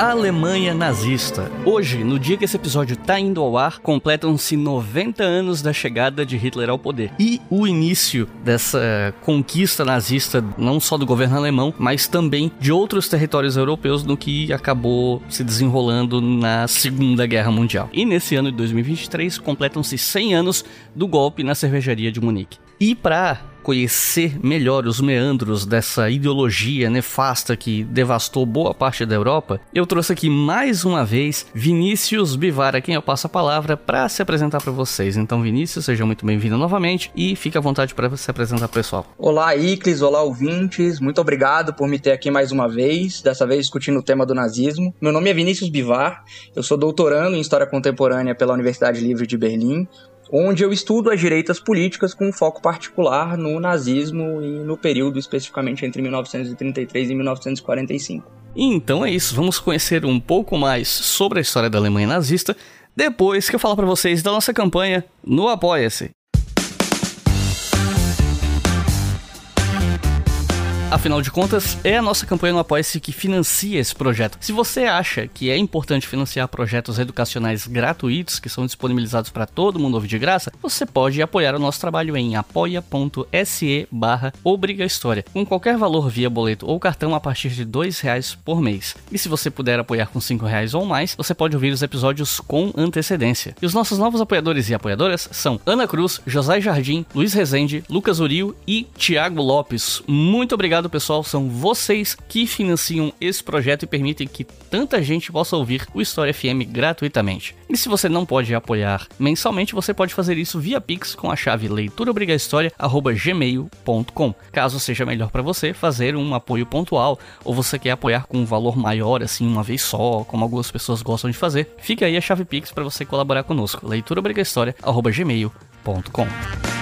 A Alemanha nazista. Hoje, no dia que esse episódio está indo ao ar, completam-se 90 anos da chegada de Hitler ao poder. E o início dessa conquista nazista, não só do governo alemão, mas também de outros territórios europeus no que acabou se desenrolando na Segunda Guerra Mundial. E nesse ano de 2023, completam-se 100 anos do golpe na cervejaria de Munique. E para conhecer melhor os meandros dessa ideologia nefasta que devastou boa parte da Europa, eu trouxe aqui mais uma vez Vinícius Bivar, a quem eu passo a palavra para se apresentar para vocês. Então, Vinícius, seja muito bem-vindo novamente e fique à vontade para se apresentar pessoal. Olá, Iclis, olá, ouvintes. Muito obrigado por me ter aqui mais uma vez, dessa vez discutindo o tema do nazismo. Meu nome é Vinícius Bivar, eu sou doutorando em História Contemporânea pela Universidade Livre de Berlim, onde eu estudo as direitas políticas com foco particular no nazismo e no período especificamente entre 1933 e 1945. Então é isso, vamos conhecer um pouco mais sobre a história da Alemanha nazista depois que eu falar para vocês da nossa campanha no Apoia-se. Afinal de contas, é a nossa campanha no Apoia-se que financia esse projeto. Se você acha que é importante financiar projetos educacionais gratuitos que são disponibilizados para todo mundo ouvir de graça, você pode apoiar o nosso trabalho em apoia.se barra História, com qualquer valor via boleto ou cartão a partir de R$ reais por mês. E se você puder apoiar com R$ reais ou mais, você pode ouvir os episódios com antecedência. E os nossos novos apoiadores e apoiadoras são Ana Cruz, José Jardim, Luiz Rezende, Lucas Urio e Tiago Lopes. Muito obrigado obrigado, pessoal. São vocês que financiam esse projeto e permitem que tanta gente possa ouvir o História FM gratuitamente. E se você não pode apoiar mensalmente, você pode fazer isso via Pix com a chave leituraobrigahistoria@gmail.com. Caso seja melhor para você fazer um apoio pontual ou você quer apoiar com um valor maior assim uma vez só, como algumas pessoas gostam de fazer, fica aí a chave Pix para você colaborar conosco. leituraobrigahistoria@gmail.com.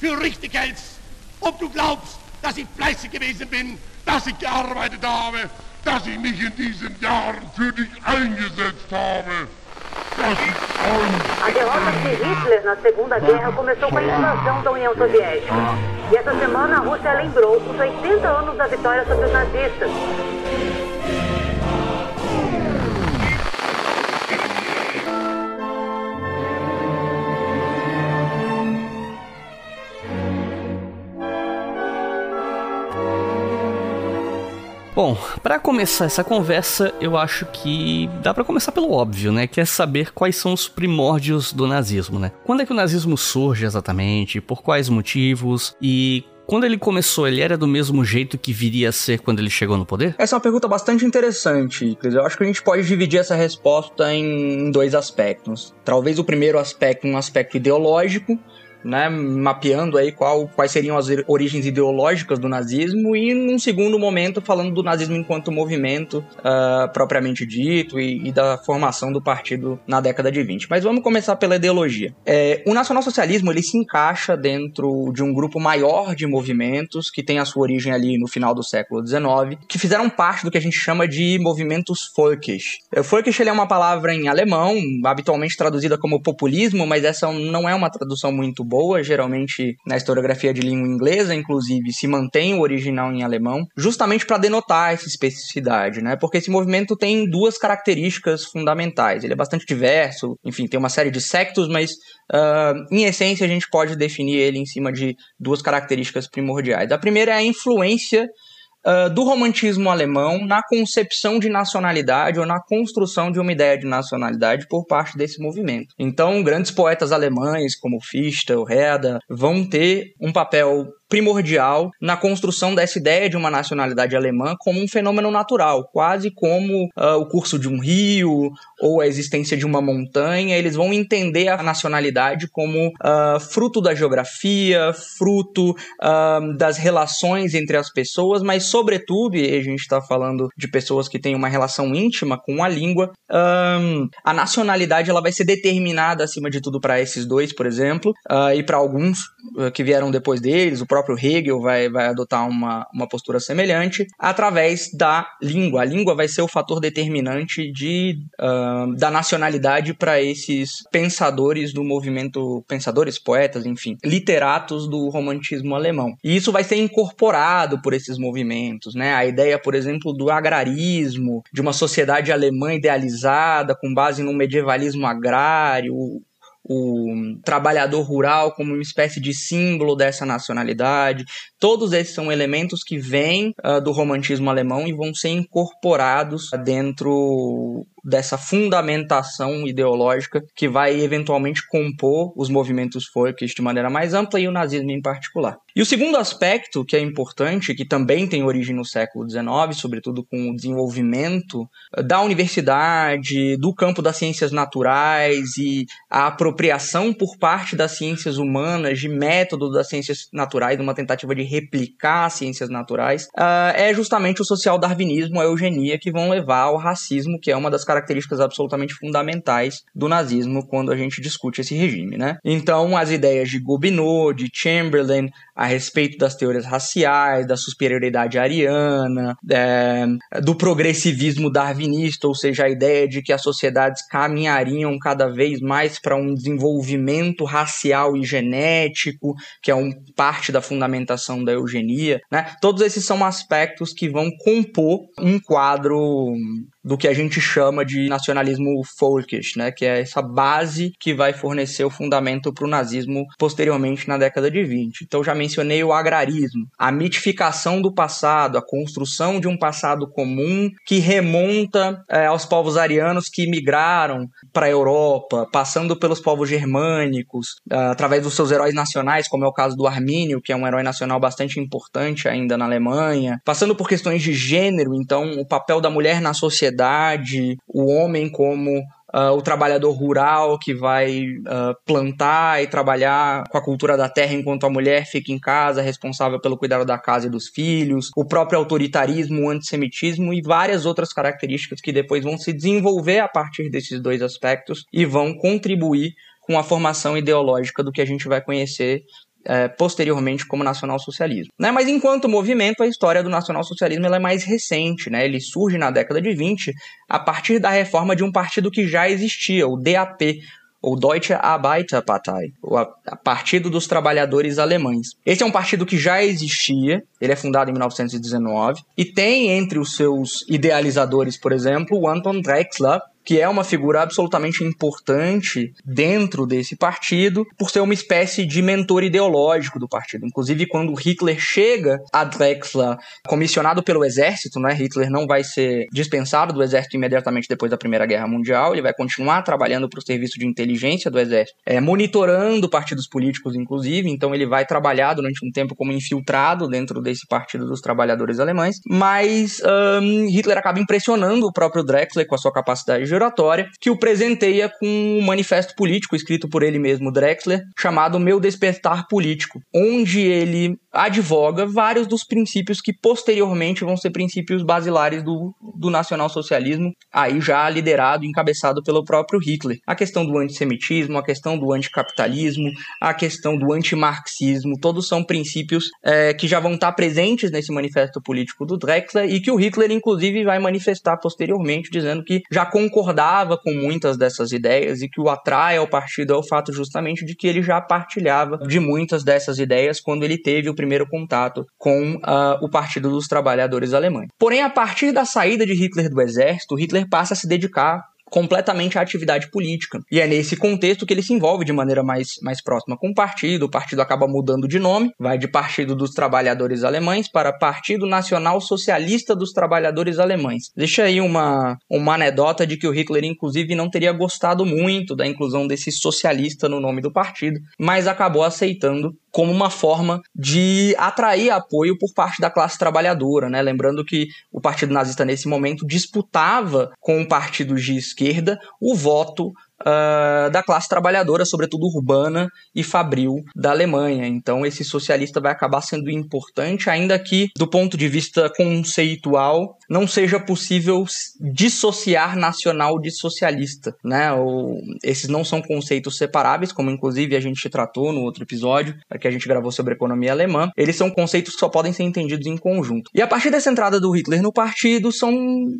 für richtig hältst. Ob du glaubst, dass ich fleißig gewesen bin, dass ich gearbeitet habe, dass ich mich in diesen Jahren für dich eingesetzt habe. A derrota de Hitler na Segunda Guerra começou com a invasão da União Soviética. E essa semana a Rússia lembrou os 80 anos da vitória sobre os nazistas. Bom, para começar essa conversa, eu acho que dá para começar pelo óbvio, né? Que é saber quais são os primórdios do nazismo, né? Quando é que o nazismo surge exatamente? Por quais motivos? E quando ele começou, ele era do mesmo jeito que viria a ser quando ele chegou no poder? Essa é uma pergunta bastante interessante, Eu acho que a gente pode dividir essa resposta em dois aspectos. Talvez o primeiro aspecto, um aspecto ideológico, né, mapeando aí qual, quais seriam as origens ideológicas do nazismo e num segundo momento falando do nazismo enquanto movimento uh, propriamente dito e, e, da formação do partido na década de 20. Mas vamos começar pela ideologia. É, o nacionalsocialismo ele se encaixa dentro de um grupo maior de movimentos que tem a sua origem ali no final do século XIX, que fizeram parte do que a gente chama de movimentos folkish. Folkish ele é uma palavra em alemão, habitualmente traduzida como populismo, mas essa não é uma tradução muito boa boa, geralmente na historiografia de língua inglesa, inclusive, se mantém o original em alemão, justamente para denotar essa especificidade, né? Porque esse movimento tem duas características fundamentais. Ele é bastante diverso, enfim, tem uma série de sectos, mas uh, em essência a gente pode definir ele em cima de duas características primordiais. A primeira é a influência uh, do romantismo alemão na concepção de nacionalidade ou na construção de uma ideia de nacionalidade por parte desse movimento. Então, grandes poetas alemães como Fichte Herder vão ter um papel primordial na construção dessa ideia de uma nacionalidade alemã como um fenômeno natural, quase como uh, o curso de um rio ou a existência de uma montanha. Eles vão entender a nacionalidade como uh, fruto da geografia, fruto uh, das relações entre as pessoas, mas, sobretudo, e a gente está falando de pessoas que têm uma relação íntima com a língua, a nacionalidade ela vai ser determinada, acima de tudo, para esses dois, por exemplo, e para alguns que vieram depois deles, o próprio Hegel vai, vai adotar uma, uma postura semelhante, através da língua. A língua vai ser o fator determinante de, uh, da nacionalidade para esses pensadores do movimento, pensadores, poetas, enfim, literatos do romantismo alemão. E isso vai ser incorporado por esses movimentos, né? A ideia, por exemplo, do agrarismo, de uma sociedade alemã idealizada com base no medievalismo agrário, o trabalhador rural como uma espécie de símbolo dessa nacionalidade. Todos esses são elementos que vêm uh, do romantismo alemão e vão ser incorporados dentro dessa fundamentação ideológica que vai eventualmente compor os movimentos folkish de maneira mais ampla e o nazismo em particular. E o segundo aspecto que é importante, que também tem origem no século XIX, sobretudo com o desenvolvimento eh, da universidade, do campo das ciências naturais e a apropriação por parte das ciências humanas de método das ciências naturais, uma tentativa de replicar as ciências naturais, uh, é justamente o social-darwinismo, a eugenia, que vão levar ao racismo, que é uma das características absolutamente fundamentais do nazismo quando a gente discute esse regime, né? Então, as ideias de Gobineau, de Chamberlain, a respeito das teorias raciais, da superioridade ariana, é, do progressivismo darwinista, ou seja, a ideia de que as sociedades caminhariam cada vez mais para um desenvolvimento racial e genético, que é um, parte da fundamentação da eugenia, né? Todos esses são aspectos que vão compor um quadro do que a gente chama de nacionalismo folkish, né, que é essa base que vai fornecer o fundamento para o nazismo posteriormente na década de 20. Então já mencionei o agrarismo, a mitificação do passado, a construção de um passado comum que remonta é, aos povos arianos que migraram para a Europa, passando pelos povos germânicos, é, através dos seus heróis nacionais, como é o caso do Armínio, que é um herói nacional bastante importante ainda na Alemanha, passando por questões de gênero, então o papel da mulher na sociedade, o homem como Uh, o trabalhador rural que vai uh, plantar e trabalhar com a cultura da terra enquanto a mulher fica em casa, responsável pelo cuidado da casa e dos filhos, o próprio autoritarismo, o antissemitismo e várias outras características que depois vão se desenvolver a partir desses dois aspectos e vão contribuir com a formação ideológica do que a gente vai conhecer é, posteriormente como nacionalsocialismo. Né? Mas enquanto movimento, a história do nacionalsocialismo é mais recente. Né? Ele surge na década de 20 a partir da reforma de um partido que já existia, o DAP, ou Deutsche Arbeiterpartei, o Partido dos Trabalhadores Alemães. Esse é um partido que já existia, ele é fundado em 1919 e tem entre os seus idealizadores, por exemplo, o Anton Drexler, que é uma figura absolutamente importante dentro desse partido, por ser uma espécie de mentor ideológico do partido. Inclusive, quando Hitler chega a Drexler, comissionado pelo exército, né? Hitler não vai ser dispensado do exército imediatamente depois da Primeira Guerra Mundial, ele vai continuar trabalhando para o serviço de inteligência do exército, é, monitorando partidos políticos, inclusive, então ele vai trabalhar durante um tempo como infiltrado dentro desse Partido dos Trabalhadores Alemães, mas um, Hitler acaba impressionando o próprio Drexler com a sua capacidade de oratória, que o presenteia com um manifesto político escrito por ele mesmo, Drexler, chamado Meu Despertar Político, onde ele advoga vários dos princípios que posteriormente vão ser princípios basilares do, do nacionalsocialismo, aí já liderado e encabeçado pelo próprio Hitler. A questão do antissemitismo, a questão do anticapitalismo, a questão do antimarxismo, todos são princípios é, que já vão estar presentes nesse manifesto político do Drexler e que o Hitler, inclusive, vai manifestar posteriormente, dizendo que já concordava com muitas dessas ideias e que o atrai ao partido é o fato justamente de que ele já partilhava de muitas dessas ideias quando ele teve o primeiro contato com uh, o Partido dos Trabalhadores Alemães. Porém, a partir da saída de Hitler do exército, Hitler passa a se dedicar completamente a atividade política. E é nesse contexto que ele se envolve de maneira mais, mais próxima com o partido. O partido acaba mudando de nome, vai de Partido dos Trabalhadores Alemães para Partido Nacional Socialista dos Trabalhadores Alemães. Deixa aí uma, uma anedota de que o Hitler, inclusive, não teria gostado muito da inclusão desse socialista no nome do partido, mas acabou aceitando como uma forma de atrair apoio por parte da classe trabalhadora, né? Lembrando que o Partido Nazista nesse momento disputava com o Partido de esquerda o voto uh, da classe trabalhadora, sobretudo urbana e fabril da Alemanha. Então, esse socialista vai acabar sendo importante, ainda que, do ponto de vista conceitual, não seja possível dissociar nacional de socialista. Né? Ou, esses não são conceitos separáveis, como inclusive a gente tratou no outro episódio, que a gente gravou sobre economia alemã. Eles são conceitos que só podem ser entendidos em conjunto. E a partir dessa entrada do Hitler no partido, são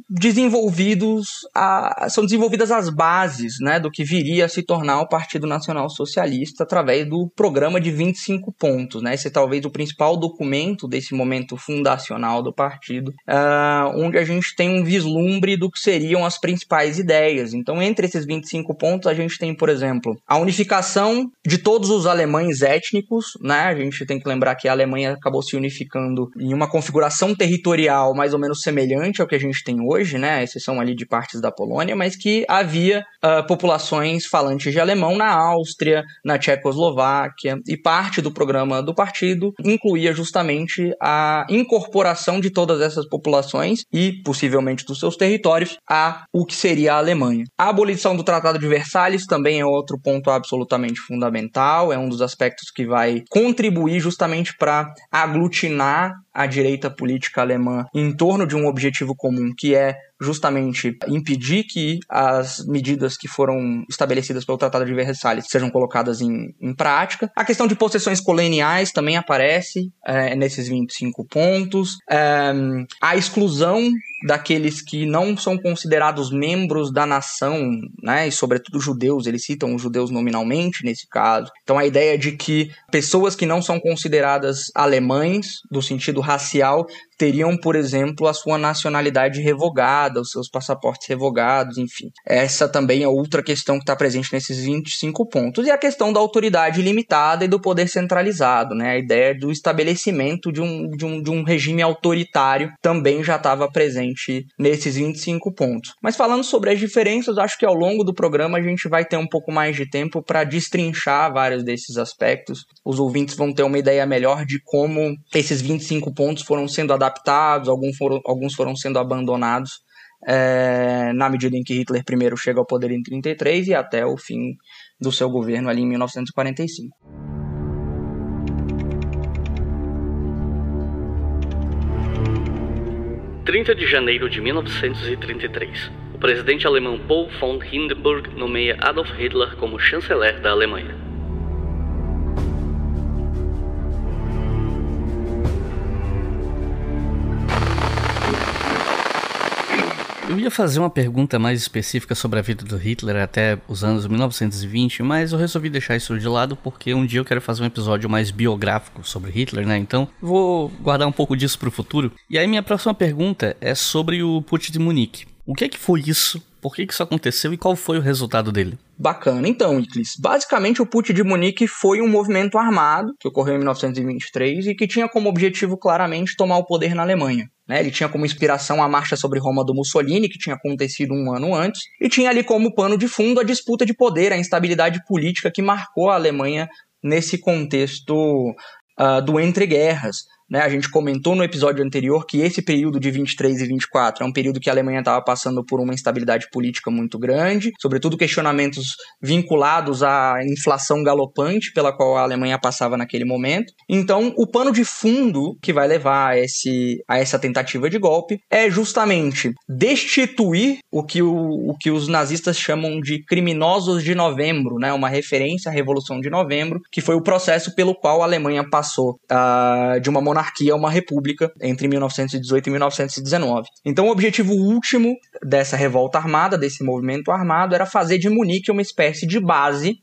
desenvolvidos a, são desenvolvidas as bases né, do que viria a se tornar o Partido Nacional Socialista através do programa de 25 pontos. Né? Esse é talvez o principal documento desse momento fundacional do partido, uh, onde a gente tem um vislumbre do que seriam as principais ideias. Então, entre esses 25 pontos, a gente tem, por exemplo, a unificação de todos os alemães étnicos. Né? A gente tem que lembrar que a Alemanha acabou se unificando em uma configuração territorial mais ou menos semelhante ao que a gente tem hoje, né? exceção ali de partes da Polônia, mas que havia uh, população populações falantes de alemão na Áustria, na Tchecoslováquia, e parte do programa do partido incluía justamente a incorporação de todas essas populações e possivelmente dos seus territórios a o que seria a Alemanha. A abolição do Tratado de Versalhes também é outro ponto absolutamente fundamental, é um dos aspectos que vai contribuir justamente para aglutinar a direita política alemã em torno de um objetivo comum, que é justamente impedir que as medidas que foram estabelecidas pelo Tratado de Versalhes sejam colocadas em, em prática. A questão de possessões coloniais também aparece é, nesses 25 pontos. É, a exclusão daqueles que não são considerados membros da nação, né, e sobretudo judeus, eles citam os judeus nominalmente nesse caso. Então a ideia de que pessoas que não são consideradas alemães, do sentido racial, teriam, por exemplo, a sua nacionalidade revogada, os seus passaportes revogados, enfim. Essa também é outra questão que está presente nesses 25 pontos. E a questão da autoridade limitada e do poder centralizado, né? A ideia do estabelecimento de um, de um, de um regime autoritário também já estava presente nesses 25 pontos. Mas falando sobre as diferenças, acho que ao longo do programa a gente vai ter um pouco mais de tempo para destrinchar vários desses aspectos. Os ouvintes vão ter uma ideia melhor de como esses 25 pontos foram sendo adaptados adaptados, alguns foram, alguns foram sendo abandonados é, na medida em que Hitler primeiro chega ao poder em 33 e até o fim do seu governo ali em 1945. ...30 de janeiro de 1933... ...o presidente alemão Paul von Hindenburg... ...nomeia Adolf Hitler como chanceler da Alemanha. Eu ia fazer uma pergunta mais específica sobre a vida do Hitler até os anos 1920, mas eu resolvi deixar isso de lado porque um dia eu quero fazer um episódio mais biográfico sobre Hitler, né? Então vou guardar um pouco disso para o futuro. E aí minha próxima pergunta é sobre o Putsch de Munique. O que é que foi isso? Por que, que isso aconteceu e qual foi o resultado dele? Bacana. Então, Iclis, basicamente o Putsch de Munique foi um movimento armado que ocorreu em 1923 e que tinha como objetivo claramente tomar o poder na Alemanha. Né? Ele tinha como inspiração a marcha sobre Roma do Mussolini, que tinha acontecido um ano antes, e tinha ali como pano de fundo a disputa de poder, a instabilidade política que marcou a Alemanha nesse contexto uh, do entre-guerras. Né, a gente comentou no episódio anterior que esse período de 23 e 24 é um período que a Alemanha estava passando por uma instabilidade política muito grande, sobretudo questionamentos vinculados à inflação galopante pela qual a Alemanha passava naquele momento. Então, o pano de fundo que vai levar a, esse, a essa tentativa de golpe é justamente destituir o que, o, o que os nazistas chamam de criminosos de novembro, né, uma referência à Revolução de Novembro, que foi o processo pelo qual a Alemanha passou uh, de uma monarquia a uma república entre 1918 e 1919. Então, o objetivo último dessa revolta armada, desse movimento armado, era fazer de Munique uma espécie de base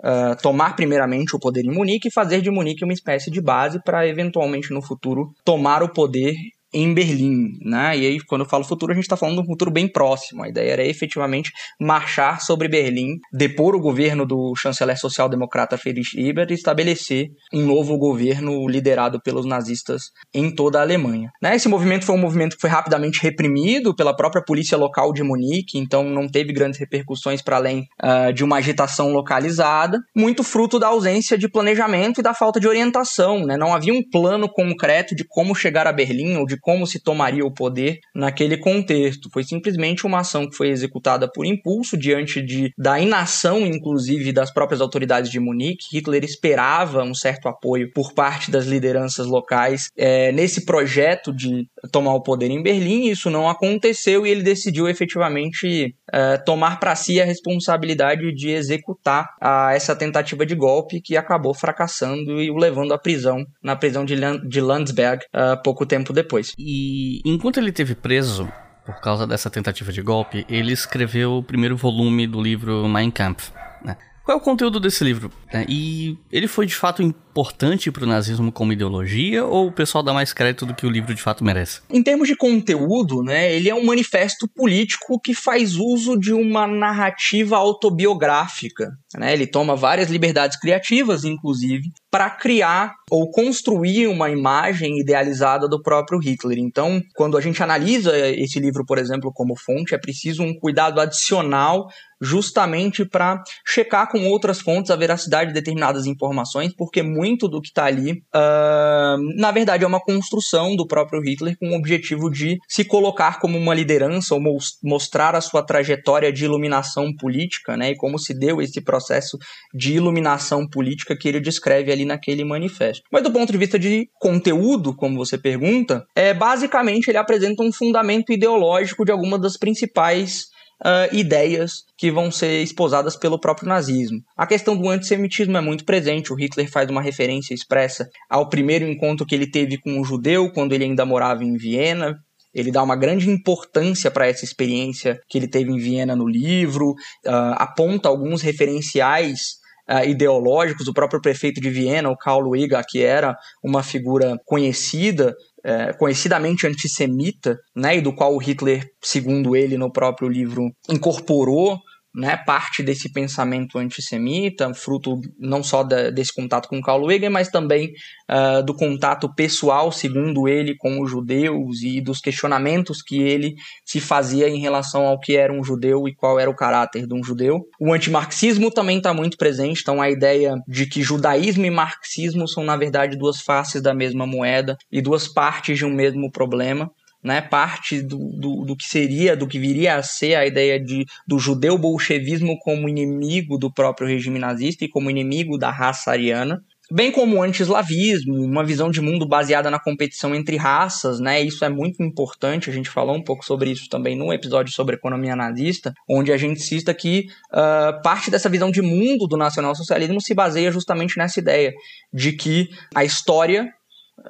Uh, tomar primeiramente o poder em Munique e fazer de Munique uma espécie de base para eventualmente no futuro tomar o poder em Berlim, né? E aí, quando eu falo futuro, a gente está falando de um futuro bem próximo. A ideia era efetivamente marchar sobre Berlim, depor o governo do chanceler social-democrata Friedrich Ebert e estabelecer um novo governo liderado pelos nazistas em toda a Alemanha. Né? Esse movimento foi um movimento que foi rapidamente reprimido pela própria polícia local de Munique, então não teve grandes repercussões para além uh, de uma agitação localizada, muito fruto da ausência de planejamento e da falta de orientação. Né? Não havia um plano concreto de como chegar a Berlim ou de como se tomaria o poder naquele contexto. Foi simplesmente uma ação que foi executada por impulso diante de, da inação, inclusive, das próprias autoridades de Munique. Hitler esperava um certo apoio por parte das lideranças locais é, nesse projeto de tomar o poder em Berlim. Isso não aconteceu e ele decidiu efetivamente é, tomar para si a responsabilidade de executar a, essa tentativa de golpe que acabou fracassando e o levando à prisão, na prisão de, de Landsberg, uh, pouco tempo depois. E enquanto ele teve preso por causa dessa tentativa de golpe, ele escreveu o primeiro volume do livro Mein Kampf. Né? Qual é o conteúdo desse livro? E ele foi de fato importante para o nazismo como ideologia ou o pessoal dá mais crédito do que o livro de fato merece? Em termos de conteúdo, né, ele é um manifesto político que faz uso de uma narrativa autobiográfica. Né? Ele toma várias liberdades criativas, inclusive, para criar ou construir uma imagem idealizada do próprio Hitler. Então, quando a gente analisa esse livro, por exemplo, como fonte, é preciso um cuidado adicional justamente para checar com outras fontes a veracidade de determinadas informações, porque muito do que está ali, uh, na verdade, é uma construção do próprio Hitler com o objetivo de se colocar como uma liderança ou mostrar a sua trajetória de iluminação política, né, e como se deu esse processo de iluminação política que ele descreve ali naquele manifesto. Mas do ponto de vista de conteúdo, como você pergunta, é basicamente ele apresenta um fundamento ideológico de algumas das principais uh, ideias que vão ser esposadas pelo próprio nazismo. A questão do antissemitismo é muito presente. O Hitler faz uma referência expressa ao primeiro encontro que ele teve com um judeu quando ele ainda morava em Viena. Ele dá uma grande importância para essa experiência que ele teve em Viena no livro, uh, aponta alguns referenciais Uh, ideológicos. O próprio prefeito de Viena, o Karl Lueger, que era uma figura conhecida é, conhecidamente antissemita, né, e do qual o Hitler, segundo ele no próprio livro, incorporou né, parte desse pensamento antissemita, fruto não só da, desse contato com Karl Weger, mas também uh, do contato pessoal, segundo ele, com os judeus e dos questionamentos que ele se fazia em relação ao que era um judeu e qual era o caráter de um judeu. O antimarxismo também está muito presente, então a ideia de que judaísmo e marxismo são, na verdade, duas faces da mesma moeda e duas partes de um mesmo problema né, parte do, do, do, que seria, do que viria a ser a ideia de, do judeu bolchevismo como inimigo do próprio regime nazista e como inimigo da raça ariana, bem como o anti-eslavismo, uma visão de mundo baseada na competição entre raças, né? Isso é muito importante, a gente falou um pouco sobre isso também no episódio sobre economia nazista, onde a gente cita que uh, parte dessa visão de mundo do nacionalsocialismo se baseia justamente nessa ideia de que a história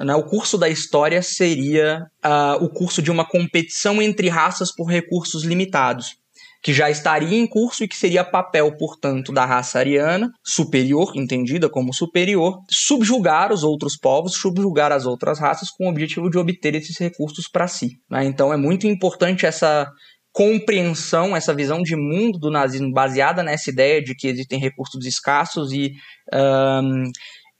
né, o curso da história seria uh, o curso de uma competição entre raças por recursos limitados, que já estaria em curso e que seria papel, portanto, da raça ariana, superior, entendida como superior, subjugar os outros povos, subjugar as outras raças com o objetivo de obter esses recursos para si. Né? Então é muito importante essa compreensão, essa visão de mundo do nazismo baseada nessa ideia de que existem recursos escassos e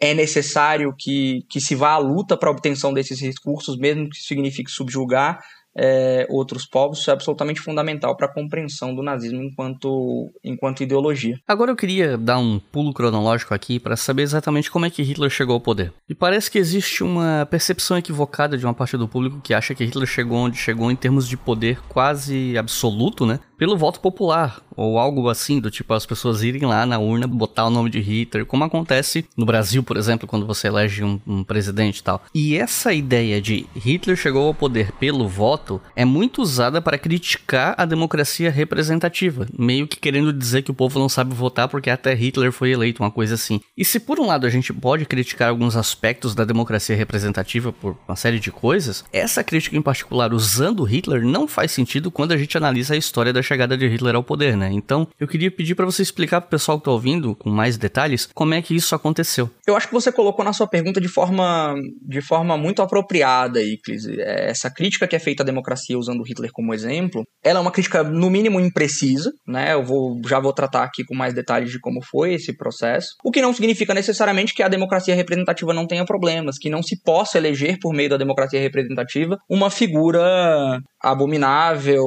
é necessário que, que se vá à luta para a obtenção desses recursos, mesmo que isso signifique subjugar é, outros povos, isso é absolutamente fundamental para a compreensão do nazismo enquanto, enquanto ideologia. Agora eu queria dar um pulo cronológico aqui para saber exatamente como é que Hitler chegou ao poder. E parece que existe uma percepção equivocada de uma parte do público que acha que Hitler chegou onde chegou em termos de poder quase absoluto, né? Pelo voto popular, ou algo assim, do tipo as pessoas irem lá na urna botar o nome de Hitler, como acontece no Brasil, por exemplo, quando você elege um, um presidente e tal. E essa ideia de Hitler chegou ao poder pelo voto é muito usada para criticar a democracia representativa, meio que querendo dizer que o povo não sabe votar porque até Hitler foi eleito, uma coisa assim. E se por um lado a gente pode criticar alguns aspectos da democracia representativa por uma série de coisas, essa crítica em particular usando Hitler não faz sentido quando a gente analisa a história da chegada de Hitler ao poder, né? Então, eu queria pedir para você explicar pro pessoal que tá ouvindo com mais detalhes como é que isso aconteceu. Eu acho que você colocou na sua pergunta de forma, de forma muito apropriada, Iclis. É, essa crítica que é feita à democracia usando Hitler como exemplo, ela é uma crítica no mínimo imprecisa, né? Eu vou, já vou tratar aqui com mais detalhes de como foi esse processo. O que não significa necessariamente que a democracia representativa não tenha problemas, que não se possa eleger por meio da democracia representativa uma figura abominável,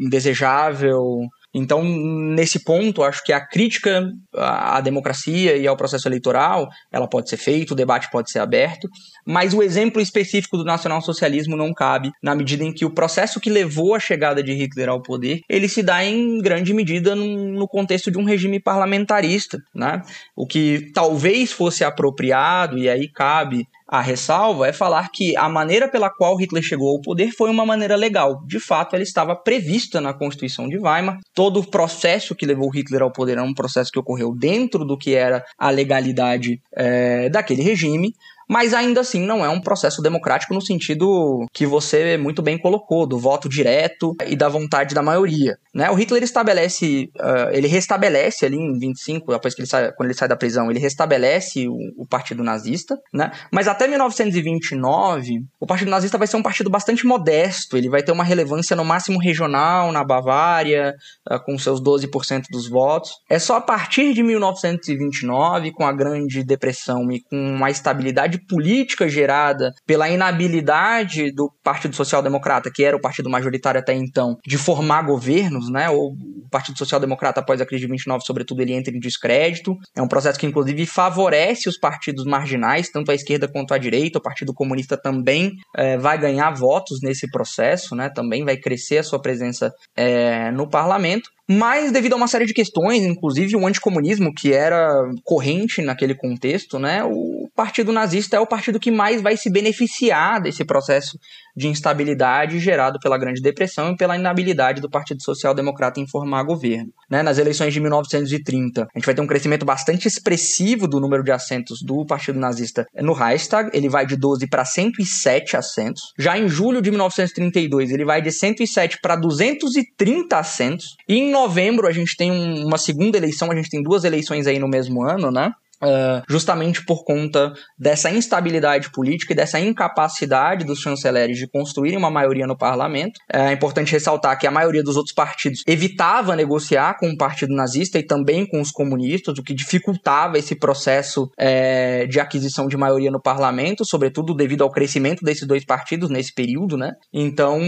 indesejável, então, nesse ponto, acho que a crítica à democracia e ao processo eleitoral, ela pode ser feita, o debate pode ser aberto, mas o exemplo específico do nacionalsocialismo não cabe na medida em que o processo que levou a chegada de Hitler ao poder, ele se dá em grande medida no contexto de um regime parlamentarista, né? O que talvez fosse apropriado e aí cabe a ressalva é falar que a maneira pela qual Hitler chegou ao poder foi uma maneira legal. De fato, ela estava prevista na Constituição de Weimar. Todo o processo que levou Hitler ao poder é um processo que ocorreu dentro do que era a legalidade é, daquele regime mas ainda assim não é um processo democrático no sentido que você muito bem colocou, do voto direto e da vontade da maioria. Né? O Hitler estabelece, uh, ele restabelece ali em 25, depois que ele sai, quando ele sai da prisão, ele restabelece o, o partido nazista, né? mas até 1929, o partido nazista vai ser um partido bastante modesto, ele vai ter uma relevância no máximo regional, na Bavária, uh, com seus 12% dos votos. É só a partir de 1929, com a Grande Depressão e com uma estabilidade política gerada pela inabilidade do Partido Social Democrata, que era o partido majoritário até então, de formar governos, né? O Partido Social Democrata, após a crise de 29, sobretudo, ele entra em descrédito. É um processo que, inclusive, favorece os partidos marginais, tanto a esquerda quanto a direita. O Partido Comunista também é, vai ganhar votos nesse processo, né? Também vai crescer a sua presença é, no parlamento. Mas devido a uma série de questões, inclusive o anticomunismo, que era corrente naquele contexto, né, o partido nazista é o partido que mais vai se beneficiar desse processo de instabilidade gerado pela Grande Depressão e pela inabilidade do Partido Social Democrata em formar governo. Né, nas eleições de 1930, a gente vai ter um crescimento bastante expressivo do número de assentos do Partido Nazista no Reichstag, ele vai de 12 para 107 assentos. Já em julho de 1932, ele vai de 107 para 230 assentos. E em novembro a gente tem um, uma segunda eleição, a gente tem duas eleições aí no mesmo ano, né? Uh, justamente por conta dessa instabilidade política e dessa incapacidade dos chanceleres de construírem uma maioria no parlamento. É importante ressaltar que a maioria dos outros partidos evitava negociar com o partido nazista e também com os comunistas, o que dificultava esse processo é, de aquisição de maioria no parlamento, sobretudo devido ao crescimento desses dois partidos nesse período, né? Então,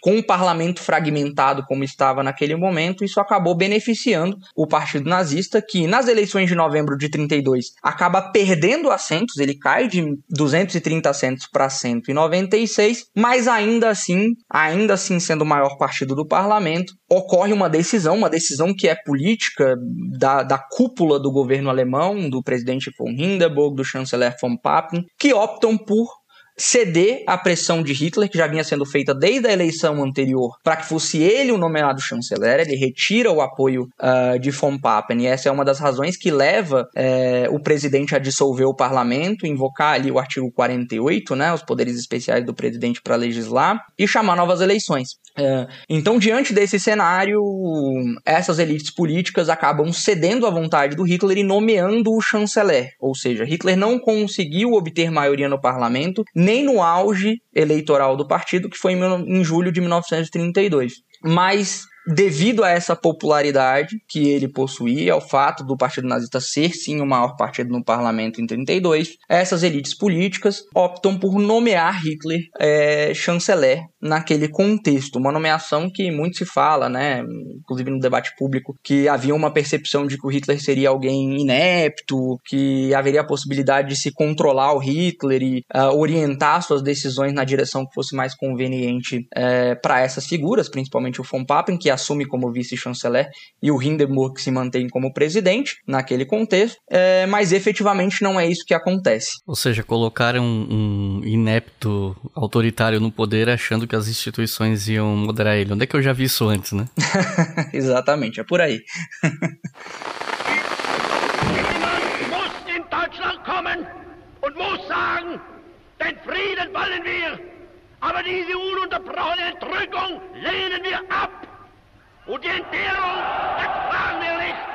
com o parlamento fragmentado como estava naquele momento, isso acabou beneficiando o partido nazista, que nas eleições de novembro de 32 acaba perdendo assentos, ele cai de 230 assentos para 196, mas ainda assim, ainda assim sendo o maior partido do parlamento, ocorre uma decisão, uma decisão que é política da, da cúpula do governo alemão, do presidente von Hindenburg, do chanceler von Papen, que optam por ceder à pressão de Hitler, que já vinha sendo feita desde a eleição anterior, para que fosse ele o nomeado chanceler. Ele retira o apoio uh, de von Papen, e essa é uma das razões que leva uh, o presidente a dissolver o parlamento, invocar ali o artigo 48, né, os poderes especiais do presidente para legislar, e chamar novas eleições. Uh, então, diante desse cenário, essas elites políticas acabam cedendo à vontade do Hitler e nomeando o chanceler. Ou seja, Hitler não conseguiu obter maioria no parlamento, nem no auge eleitoral do partido, que foi em, julho de 1932. Mas devido a essa popularidade que ele possuía, ao fato do Partido Nazista ser sim o maior partido no parlamento em 32, essas elites políticas optam por nomear Hitler é, chanceler naquele contexto, uma nomeação que muito se fala, né, inclusive no debate público, que havia uma percepção de que o Hitler seria alguém inepto, que haveria a possibilidade de se controlar o Hitler e uh, orientar suas decisões na direção que fosse mais conveniente uh, para essas figuras, principalmente o von Papen, que assume como vice-chanceler, e o Hindenburg que se mantém como presidente naquele contexto, é, mas efetivamente não é isso que acontece. Ou seja, colocaram um inepto autoritário no poder achando que as instituições iam moderar ele. Onde é que eu já vi isso antes, né? Exatamente, é por aí. den Frieden wollen wir, aber diese ununterbrochene Entrückung lehnen wir ab. Und die Entbehrung, das waren wir nicht!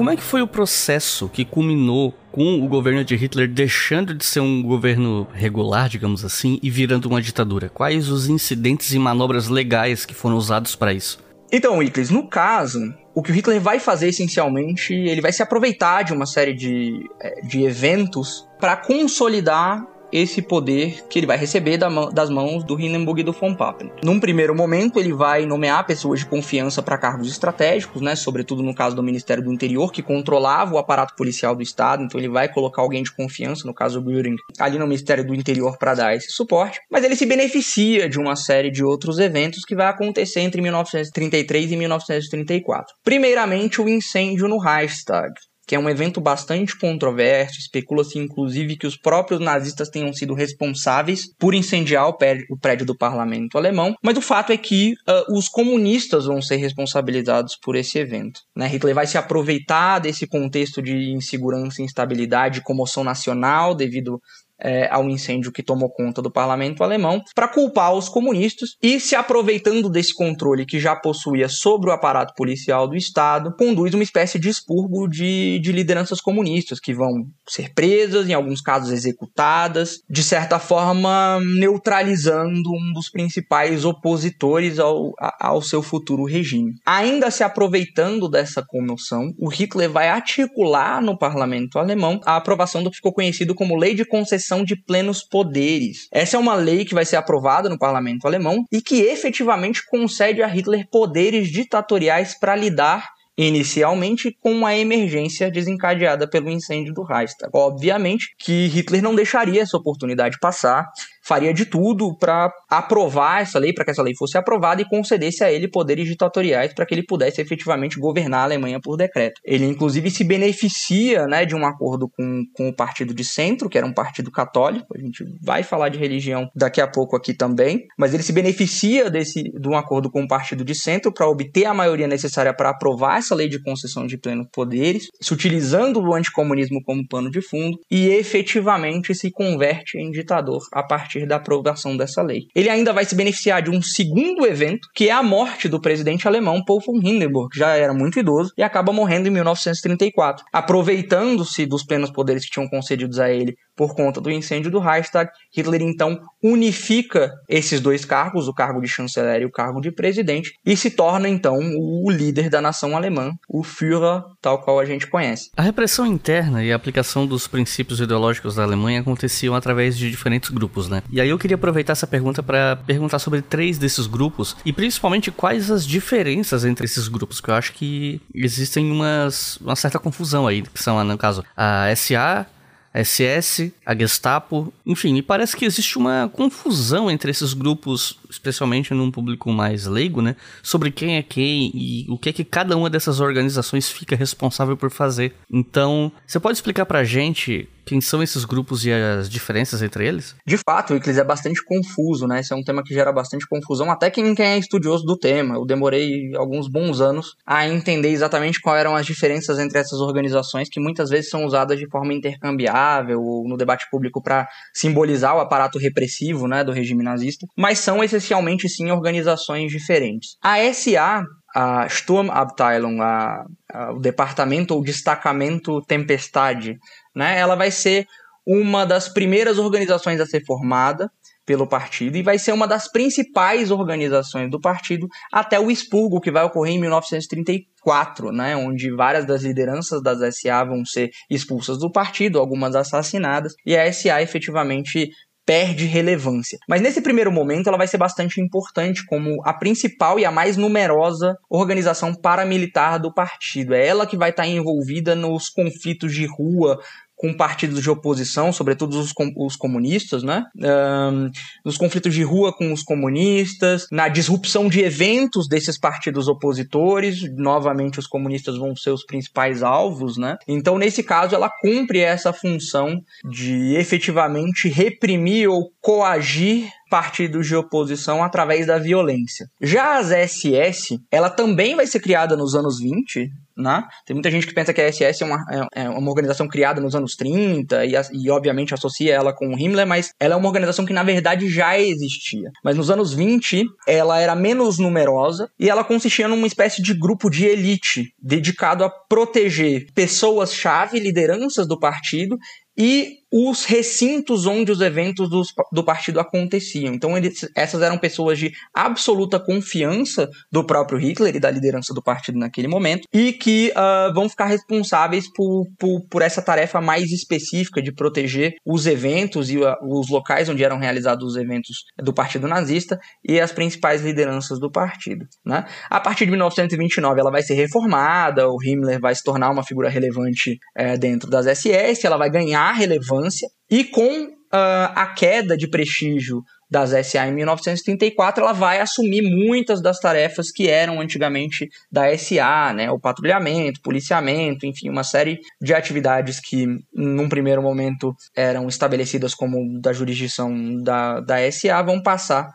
Como é que foi o processo que culminou com o governo de Hitler deixando de ser um governo regular, digamos assim, e virando uma ditadura? Quais os incidentes e manobras legais que foram usados para isso? Então, Icles, no caso, o que o Hitler vai fazer essencialmente, ele vai se aproveitar de uma série de, eh, de eventos para consolidar esse poder que ele vai receber das mãos do Hindenburg e do von Papen. Num primeiro momento, ele vai nomear pessoas de confiança para cargos estratégicos, né, sobretudo no caso do Ministério do Interior, que controlava o aparato policial do Estado, então ele vai colocar alguém de confiança, no caso Göring, ali no Ministério do Interior para dar esse suporte, mas ele se beneficia de uma série de outros eventos que vai acontecer entre 1933 e 1934. Primeiramente, o incêndio no Reichstag que é um evento bastante controverso. Especula-se, inclusive, que os próprios nazistas tenham sido responsáveis por incendiar o prédio, o prédio do parlamento alemão. Mas o fato é que uh, os comunistas vão ser responsabilizados por esse evento. Né? Hitler vai se aproveitar desse contexto de insegurança, instabilidade, comoção nacional devido é, ao incêndio que tomou conta do parlamento alemão, para culpar os comunistas e, se aproveitando desse controle que já possuía sobre o aparato policial do Estado, conduz uma espécie de expurgo de, de lideranças comunistas que vão ser presas, em alguns casos executadas, de certa forma neutralizando um dos principais opositores ao, ao seu futuro regime. Ainda se aproveitando dessa comoção, o Hitler vai articular no parlamento alemão a aprovação do que ficou conhecido como Lei de Concessão de plenos poderes. Essa é uma lei que vai ser aprovada no parlamento alemão e que efetivamente concede a Hitler poderes ditatoriais para lidar inicialmente com a emergência desencadeada pelo incêndio do Reichstag. Obviamente que Hitler não deixaria essa oportunidade passar faria de tudo para aprovar essa lei, para que essa lei fosse aprovada e concedesse a ele poderes ditatoriais para que ele pudesse efetivamente governar a Alemanha por decreto. Ele, inclusive, se beneficia né, de um acordo com, com o Partido de Centro, que era um partido católico, a gente vai falar de religião daqui a pouco aqui também, mas ele se beneficia desse, de um acordo com o Partido de Centro para obter a maioria necessária para aprovar essa lei de concessão de plenos poderes, se utilizando o anticomunismo como pano de fundo e efetivamente se converte em ditador a partir partir da aprovação dessa lei. Ele ainda vai se beneficiar de um segundo evento, que é a morte do presidente alemão Paul von Hindenburg, que já era muito idoso e acaba morrendo em 1934. Aproveitando-se dos plenos poderes que tinham concedidos a ele por conta do incêndio do Reichstag, Hitler então unifica esses dois cargos, o cargo de chanceler e o cargo de presidente, e se torna então o líder da nação alemã, o Führer, tal qual a gente conhece. A repressão interna e a aplicação dos princípios ideológicos da Alemanha aconteciam através de diferentes grupos, né? E aí eu queria aproveitar essa pergunta para perguntar sobre três desses grupos e principalmente quais as diferenças entre esses grupos, que eu acho que existem umas, uma certa confusão aí, que são, no caso, a SA, SS, a Gestapo, enfim, e parece que existe uma confusão entre esses grupos, especialmente num público mais leigo, né, sobre quem é quem e o que é que cada uma dessas organizações fica responsável por fazer. Então, você pode explicar pra gente quem são esses grupos e as diferenças entre eles? De fato, o Euclides é bastante confuso, né? Esse é um tema que gera bastante confusão, até quem, é estudioso do tema. Eu demorei alguns bons anos a entender exatamente quais eram as diferenças entre essas organizações, que muitas vezes são usadas de forma intercambiável ou no debate público para simbolizar o aparato repressivo né, do regime nazista, mas são essencialmente sim organizações diferentes. A SA a Sturmabteilung, a, a, o departamento ou destacamento Tempestade, né, ela vai ser uma das primeiras organizações a ser formada pelo partido e vai ser uma das principais organizações do partido até o expurgo que vai ocorrer em 1934, né, onde várias das lideranças das SA vão ser expulsas do partido, algumas assassinadas, e a SA efetivamente perde relevância. Mas nesse primeiro momento ela vai ser bastante importante como a principal e a mais numerosa organização paramilitar do partido. É ela que vai estar envolvida nos conflitos de rua, com partidos de oposição, sobretudo os, com, os comunistas, né? Um, nos conflitos de rua com os comunistas, na disrupção de eventos desses partidos opositores, novamente os comunistas vão ser os principais alvos, né? Então, nesse caso, ela cumpre essa função de efetivamente reprimir ou coagir partidos de oposição através da violência. Já as SS, ela também vai ser criada nos anos 20, né? Tem muita gente que pensa que a SS é uma, é, é uma organização criada nos anos 30 e, e, obviamente, associa ela com o Himmler, mas ela é uma organização que, na verdade, já existia. Mas nos anos 20, ela era menos numerosa e ela consistia numa espécie de grupo de elite dedicado a proteger pessoas-chave, lideranças do partido e os recintos onde os eventos do, do partido aconteciam. Então, eles, essas eram pessoas de absoluta confiança do próprio Hitler e da liderança do partido naquele momento, e que uh, vão ficar responsáveis por, por, por, essa tarefa mais específica de proteger os eventos e uh, os locais onde eram realizados os eventos do partido nazista e as principais lideranças do partido. Né? A partir de 1929, ela vai ser reformada, o Himmler vai se tornar uma figura relevante uh, dentro das SS, ela vai ganhar relevância relevância, e com uh, a queda de prestígio das SA em 1934, ela vai assumir muitas das tarefas que eram antigamente da SA, né? O patrulhamento, policiamento, enfim, uma série de atividades que, num primeiro momento, eram estabelecidas como da jurisdição da, da SA, vão passar,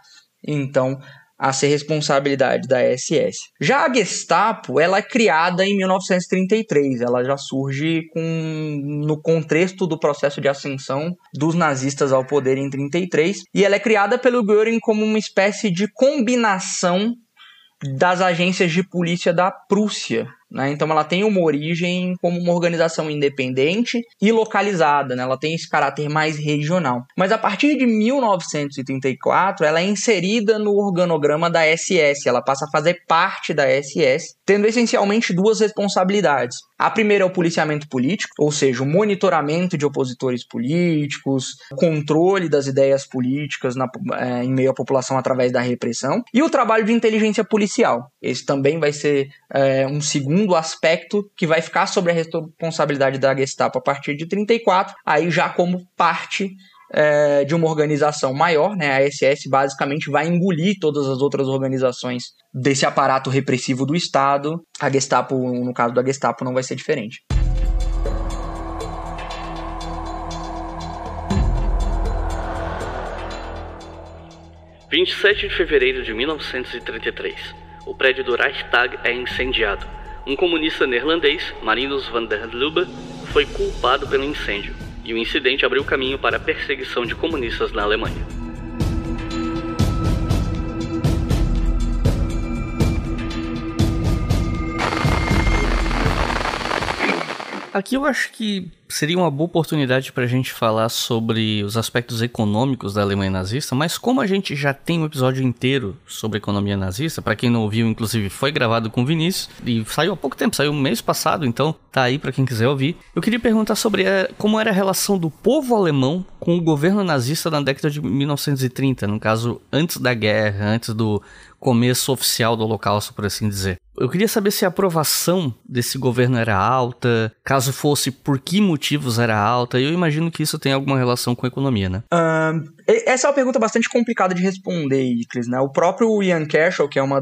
então, a ser responsabilidade da SS. Já a Gestapo, ela é criada em 1933, ela já surge com, no contexto do processo de ascensão dos nazistas ao poder em 33, e ela é criada pelo Göring como uma espécie de combinação das agências de polícia da Prússia, né? Então ela tem uma origem como uma organização independente e localizada, né? ela tem esse caráter mais regional. Mas a partir de 1934, ela é inserida no organograma da SS, ela passa a fazer parte da SS, tendo essencialmente duas responsabilidades. A primeira é o policiamento político, ou seja, o monitoramento de opositores políticos, controle das ideias políticas na, é, em meio à população através da repressão, e o trabalho de inteligência policial. Esse também vai ser é, um segundo aspecto que vai ficar sobre a responsabilidade da Gestapo a partir de 34, aí já como parte é, de uma organização maior, né? A SS basicamente vai engolir todas as outras organizações desse aparato repressivo do Estado. A Gestapo, no caso da Gestapo, não vai ser diferente. Vinte e sete de fevereiro de 1933, o prédio do Reichstag é incendiado. Um comunista neerlandês, Marinus van der Lubbe, foi culpado pelo incêndio, e o incidente abriu caminho para a perseguição de comunistas na Alemanha. Aqui eu acho que seria uma boa oportunidade para a gente falar sobre os aspectos econômicos da Alemanha nazista, mas como a gente já tem um episódio inteiro sobre economia nazista, para quem não ouviu, inclusive foi gravado com o Vinícius e saiu há pouco tempo, saiu mês passado, então tá aí para quem quiser ouvir. Eu queria perguntar sobre a, eh, como era a relação do povo alemão com o governo nazista na década de 1930, no caso antes da guerra, antes do começo oficial do Holocausto, por assim dizer. Eu queria saber se a aprovação desse governo era alta, caso fosse, por que motivos era alta. Eu imagino que isso tem alguma relação com a economia, né? Uh, essa é uma pergunta bastante complicada de responder, Iclis, né? O próprio Ian Kershaw, que é uma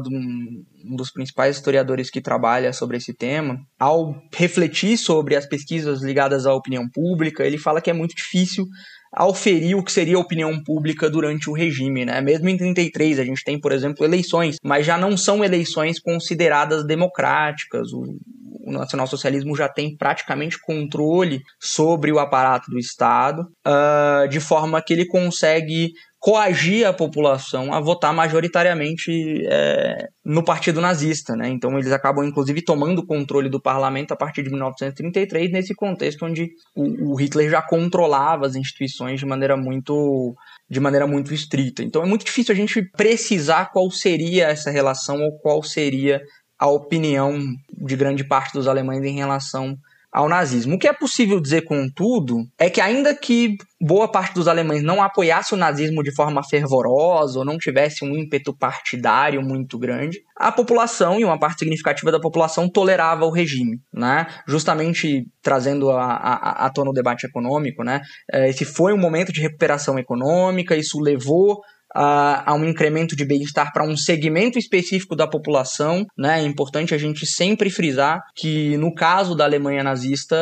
um dos principais historiadores que trabalha sobre esse tema, ao refletir sobre as pesquisas ligadas à opinião pública, ele fala que é muito difícil auferir o que seria a opinião pública durante o regime, né? Mesmo em 33 a gente tem, por exemplo, eleições, mas já não são eleições consideradas democráticas. O, o nacionalsocialismo já tem praticamente controle sobre o aparato do Estado, uh, de forma que ele consegue coagir a população a votar majoritariamente é, no partido nazista, né? Então eles acabam inclusive tomando o controle do parlamento a partir de 1933 nesse contexto onde o, o Hitler já controlava as instituições de maneira muito de maneira muito estrita. Então é muito difícil a gente precisar qual seria essa relação ou qual seria a opinião de grande parte dos alemães em relação ao nazismo. O que é possível dizer, contudo, é que ainda que boa parte dos alemães não apoiasse o nazismo de forma fervorosa ou não tivesse um ímpeto partidário muito grande, a população e uma parte significativa da população tolerava o regime, né? Justamente trazendo a, a, a tona o debate econômico, né? Eh, esse foi um momento de recuperação econômica, isso levou a, a um incremento de bem-estar para um segmento específico da população. Né? É importante a gente sempre frisar que, no caso da Alemanha nazista,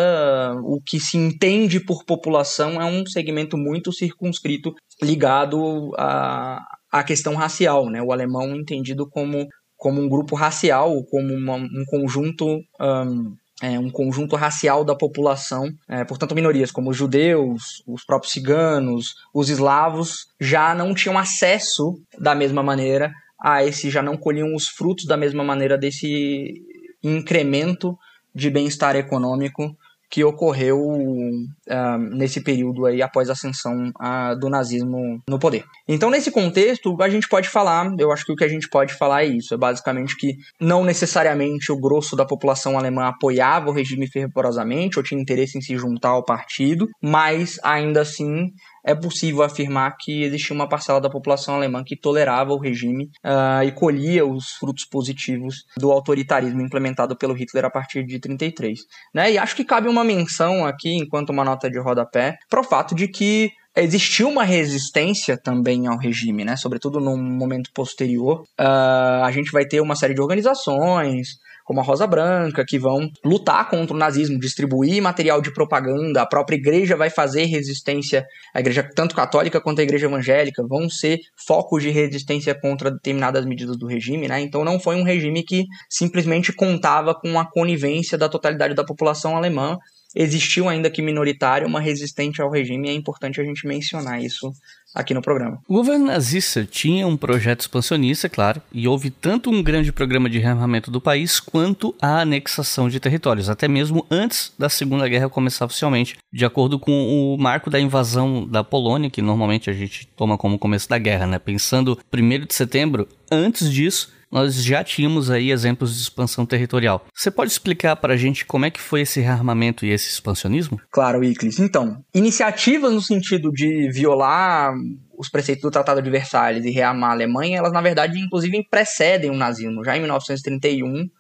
o que se entende por população é um segmento muito circunscrito ligado à, à questão racial. Né? O alemão entendido como como um grupo racial, como uma, um conjunto um, é, um conjunto racial da população, é, portanto, minorias como os judeus, os próprios ciganos, os eslavos, já não tinham acesso da mesma maneira a esse, já não colhiam os frutos da mesma maneira desse incremento de bem-estar econômico que ocorreu uh, nesse período aí após a ascensão uh, do nazismo no poder. Então, nesse contexto, a gente pode falar, eu acho que o que a gente pode falar é isso, é basicamente que não necessariamente o grosso da população alemã apoiava o regime fervorosamente ou tinha interesse em se juntar ao partido, mas ainda assim é possível afirmar que existia uma parcela da população alemã que tolerava o regime uh, e colhia os frutos positivos do autoritarismo implementado pelo Hitler a partir de 33. Né? E acho que cabe uma menção aqui, enquanto uma nota de rodapé, para o fato de que existiu uma resistência também ao regime, né? Sobretudo num momento posterior. Uh, a gente vai ter uma série de organizações, como a Rosa Branca, que vão lutar contra o nazismo, distribuir material de propaganda, a própria igreja vai fazer resistência, a igreja tanto católica quanto a igreja evangélica vão ser focos de resistência contra determinadas medidas do regime, né? Então não foi um regime que simplesmente contava com a conivência da totalidade da população alemã, existiu ainda que minoritária uma resistente ao regime e é importante a gente mencionar isso aqui no programa. O governo nazista tinha um projeto expansionista, claro, e houve tanto um grande programa de rearmamento do país quanto a anexação de territórios, até mesmo antes da Segunda Guerra começar oficialmente, de acordo com o marco da invasão da Polônia, que normalmente a gente toma como começo da guerra, né? Pensando 1 de setembro, antes disso, nós já tínhamos aí exemplos de expansão territorial. Você pode explicar para a gente como é que foi esse rearmamento e esse expansionismo? Claro, Iclis. Então, iniciativas no sentido de violar os preceitos do Tratado de Versalhes e rearmar a Alemanha, elas na verdade inclusive precedem o nazismo. Já em 1931,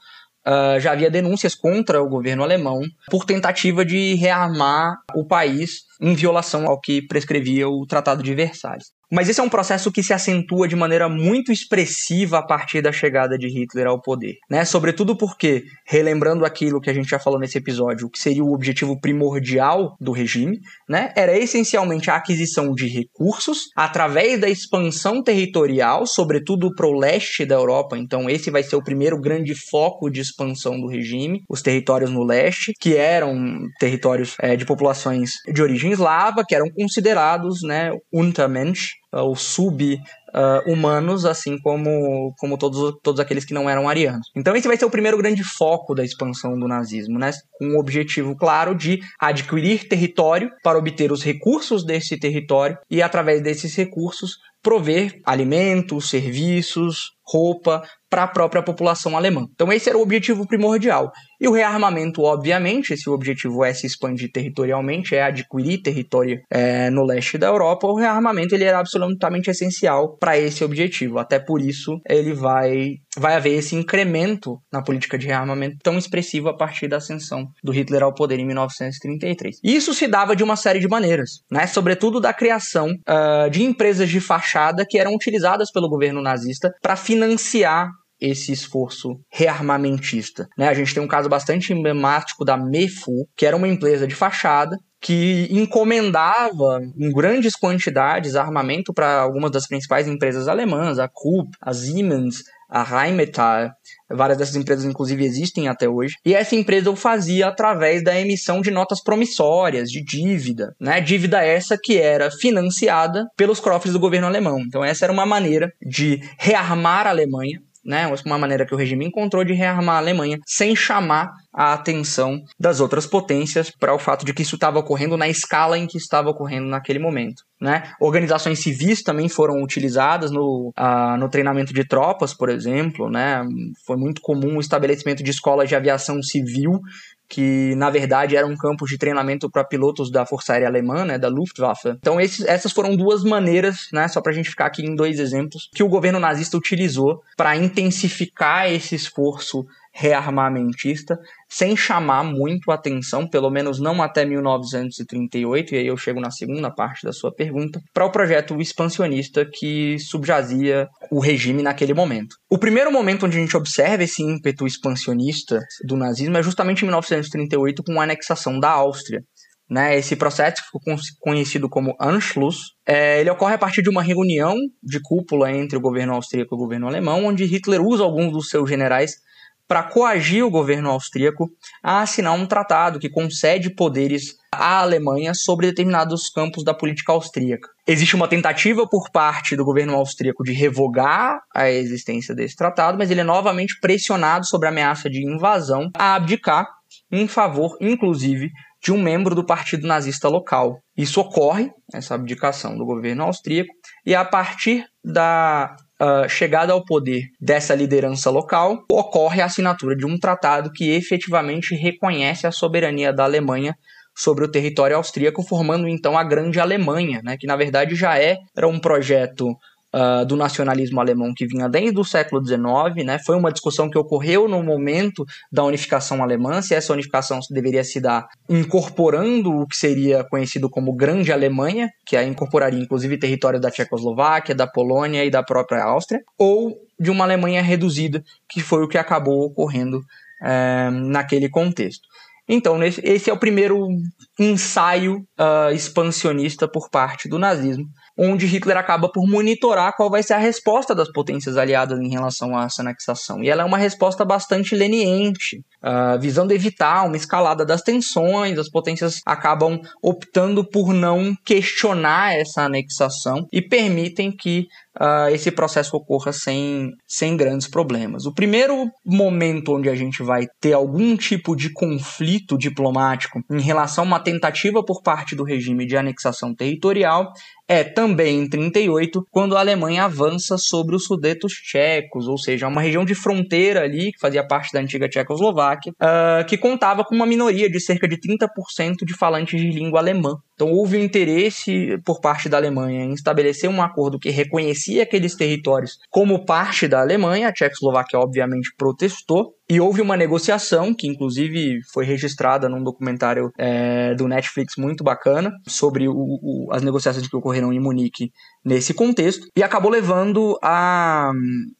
Uh, já havia denúncias contra o governo alemão por tentativa de rearmar o país em violação ao que prescrevia o Tratado de Versalhes. Mas esse é um processo que se acentua de maneira muito expressiva a partir da chegada de Hitler ao poder, né? Sobretudo porque, relembrando aquilo que a gente já falou nesse episódio, que seria o objetivo primordial do regime, né? Era essencialmente a aquisição de recursos através da expansão territorial, sobretudo para o leste da Europa. Então, esse vai ser o primeiro grande foco de expansão do regime, os territórios no leste, que eram territórios é, de populações de origem eslava, que eram considerados, né, Untermensch, ou sub-humanos, uh, assim como, como todos, todos aqueles que não eram arianos. Então esse vai ser o primeiro grande foco da expansão do nazismo, né? com o objetivo claro de adquirir território para obter os recursos desse território e, através desses recursos, prover alimentos, serviços, roupa para a própria população alemã. Então esse era o objetivo primordial. E o rearmamento, obviamente, esse objetivo é se expandir territorialmente, é adquirir território é, no leste da Europa. O rearmamento ele era absolutamente essencial para esse objetivo. Até por isso ele vai vai haver esse incremento na política de rearmamento tão expressivo a partir da ascensão do Hitler ao poder em 1933. Isso se dava de uma série de maneiras, né? Sobretudo da criação uh, de empresas de fachada que eram utilizadas pelo governo nazista para financiar esse esforço rearmamentista. Né? A gente tem um caso bastante emblemático da MEFU, que era uma empresa de fachada que encomendava em grandes quantidades armamento para algumas das principais empresas alemãs, a Krupp, a Siemens, a Rheinmetall, várias dessas empresas inclusive existem até hoje. E essa empresa o fazia através da emissão de notas promissórias, de dívida, né? Dívida essa que era financiada pelos cofres do governo alemão. Então essa era uma maneira de rearmar a Alemanha né, uma maneira que o regime encontrou de rearmar a Alemanha sem chamar a atenção das outras potências para o fato de que isso estava ocorrendo na escala em que estava ocorrendo naquele momento. Né? Organizações civis também foram utilizadas no, uh, no treinamento de tropas, por exemplo. Né? Foi muito comum o estabelecimento de escolas de aviação civil que na verdade eram campos de treinamento para pilotos da Força Aérea Alemã, né, da Luftwaffe. Então esses, essas foram duas maneiras, né, só para a gente ficar aqui em dois exemplos, que o governo nazista utilizou para intensificar esse esforço rearmamentista, sem chamar muito a atenção, pelo menos não até 1938, e aí eu chego na segunda parte da sua pergunta, para o projeto expansionista que subjazia o regime naquele momento. O primeiro momento onde a gente observa esse ímpeto expansionista do nazismo é justamente em 1938 com a anexação da Áustria. né? Esse processo ficou conhecido como Anschluss. É, ele ocorre a partir de uma reunião de cúpula entre o governo austríaco e o governo alemão, onde Hitler usa alguns dos seus generais para coagir o governo austríaco a assinar um tratado que concede poderes à Alemanha sobre determinados campos da política austríaca. Existe uma tentativa por parte do governo austríaco de revogar a existência desse tratado, mas ele é novamente pressionado sobre a ameaça de invasão a abdicar em favor, inclusive, de um membro do partido nazista local. Isso ocorre, essa abdicação do governo austríaco, e a partir da uh, chegada ao poder dessa liderança local, ocorre a assinatura de um tratado que efetivamente reconhece a soberania da Alemanha sobre o território austríaco, formando então a Grande Alemanha, né, que na verdade já é, era um projeto uh, do nacionalismo alemão que vinha desde o século XIX, né? Foi uma discussão que ocorreu no momento da unificação alemã, se essa unificação deveria se dar incorporando o que seria conhecido como Grande Alemanha, que aí incorporaria inclusive território da Tchecoslováquia, da Polônia e da própria Áustria, ou de uma Alemanha reduzida, que foi o que acabou ocorrendo uh, naquele contexto. Então, esse é o primeiro ensaio uh, expansionista por parte do nazismo, onde Hitler acaba por monitorar qual vai ser a resposta das potências aliadas em relação a essa anexação. E ela é uma resposta bastante leniente, uh, visando evitar uma escalada das tensões, as potências acabam optando por não questionar essa anexação e permitem que uh, esse processo ocorra sem, sem grandes problemas. O primeiro momento onde a gente vai ter algum tipo de conflito diplomático em relação a uma tentativa por parte do regime de anexação territorial é também em 38, quando a Alemanha avança sobre os Sudetos tchecos, ou seja, uma região de fronteira ali que fazia parte da antiga Tchecoslováquia, uh, que contava com uma minoria de cerca de 30% de falantes de língua alemã. Então houve um interesse por parte da Alemanha em estabelecer um acordo que reconhecia aqueles territórios como parte da Alemanha. A Tchecoslováquia obviamente protestou e houve uma negociação que inclusive foi registrada num documentário é, do Netflix muito bacana sobre o, o, as negociações que ocorreram em Munique nesse contexto e acabou levando a,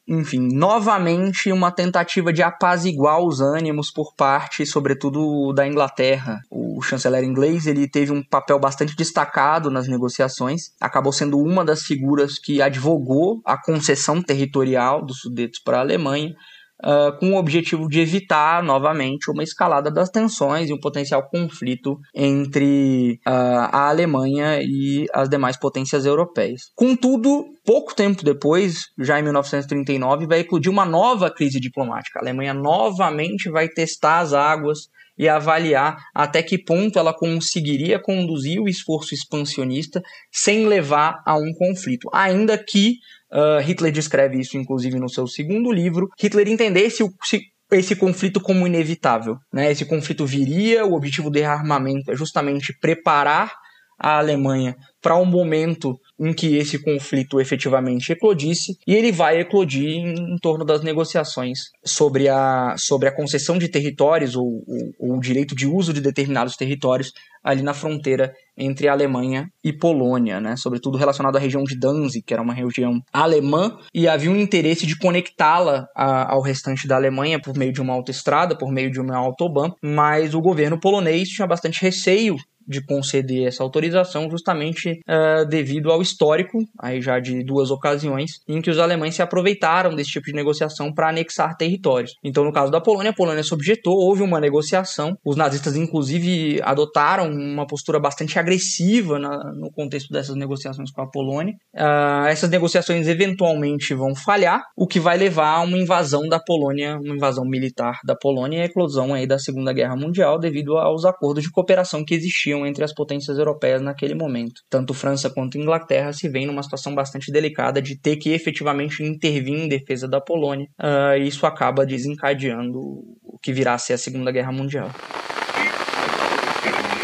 enfim, novamente uma tentativa de apaziguar os ânimos por parte, sobretudo, da Inglaterra. O chanceler inglês ele teve um papel bastante destacado nas negociações, acabou sendo uma das figuras que advogou a concessão territorial dos Sudetos para a Alemanha uh, com o objetivo de evitar novamente uma escalada das tensões e um potencial conflito entre uh, a Alemanha e as demais potências europeias. Contudo, pouco tempo depois, já em 1939, vai eclodir uma nova crise diplomática. A Alemanha novamente vai testar as águas e avaliar até que ponto ela conseguiria conduzir o esforço expansionista sem levar a um conflito, ainda que Uh, Hitler descreve isso, inclusive, no seu segundo livro. Hitler entendesse o, se, esse conflito como inevitável. Né? Esse conflito viria, o objetivo do rearmamento é justamente preparar a Alemanha para um momento em que esse conflito efetivamente eclodisse, e ele vai eclodir em, em torno das negociações sobre a, sobre a concessão de territórios ou, ou, o direito de uso de determinados territórios ali na fronteira entre Alemanha e Polônia, né? sobretudo relacionado à região de Danzig, que era uma região alemã, e havia um interesse de conectá-la ao restante da Alemanha por meio de uma autoestrada, por meio de uma autobahn, mas o governo polonês tinha bastante receio de conceder essa autorização justamente uh, devido ao histórico, aí já de duas ocasiões, em que os alemães se aproveitaram desse tipo de negociação para anexar territórios. Então, no caso da Polônia, a Polônia se objetou, houve uma negociação, os nazistas, inclusive, adotaram uma postura bastante agressiva na, no contexto dessas negociações com a Polônia. Uh, essas negociações eventualmente vão falhar, o que vai levar a uma invasão da Polônia, uma invasão militar da Polônia e a eclosão aí da Segunda Guerra Mundial devido aos acordos de cooperação que existiam existiam entre as potências europeias naquele momento. Tanto França quanto Inglaterra se veem numa situação bastante delicada de ter que efetivamente intervir em defesa da Polônia. Uh, isso acaba desencadeando o que virá a ser a Segunda Guerra Mundial.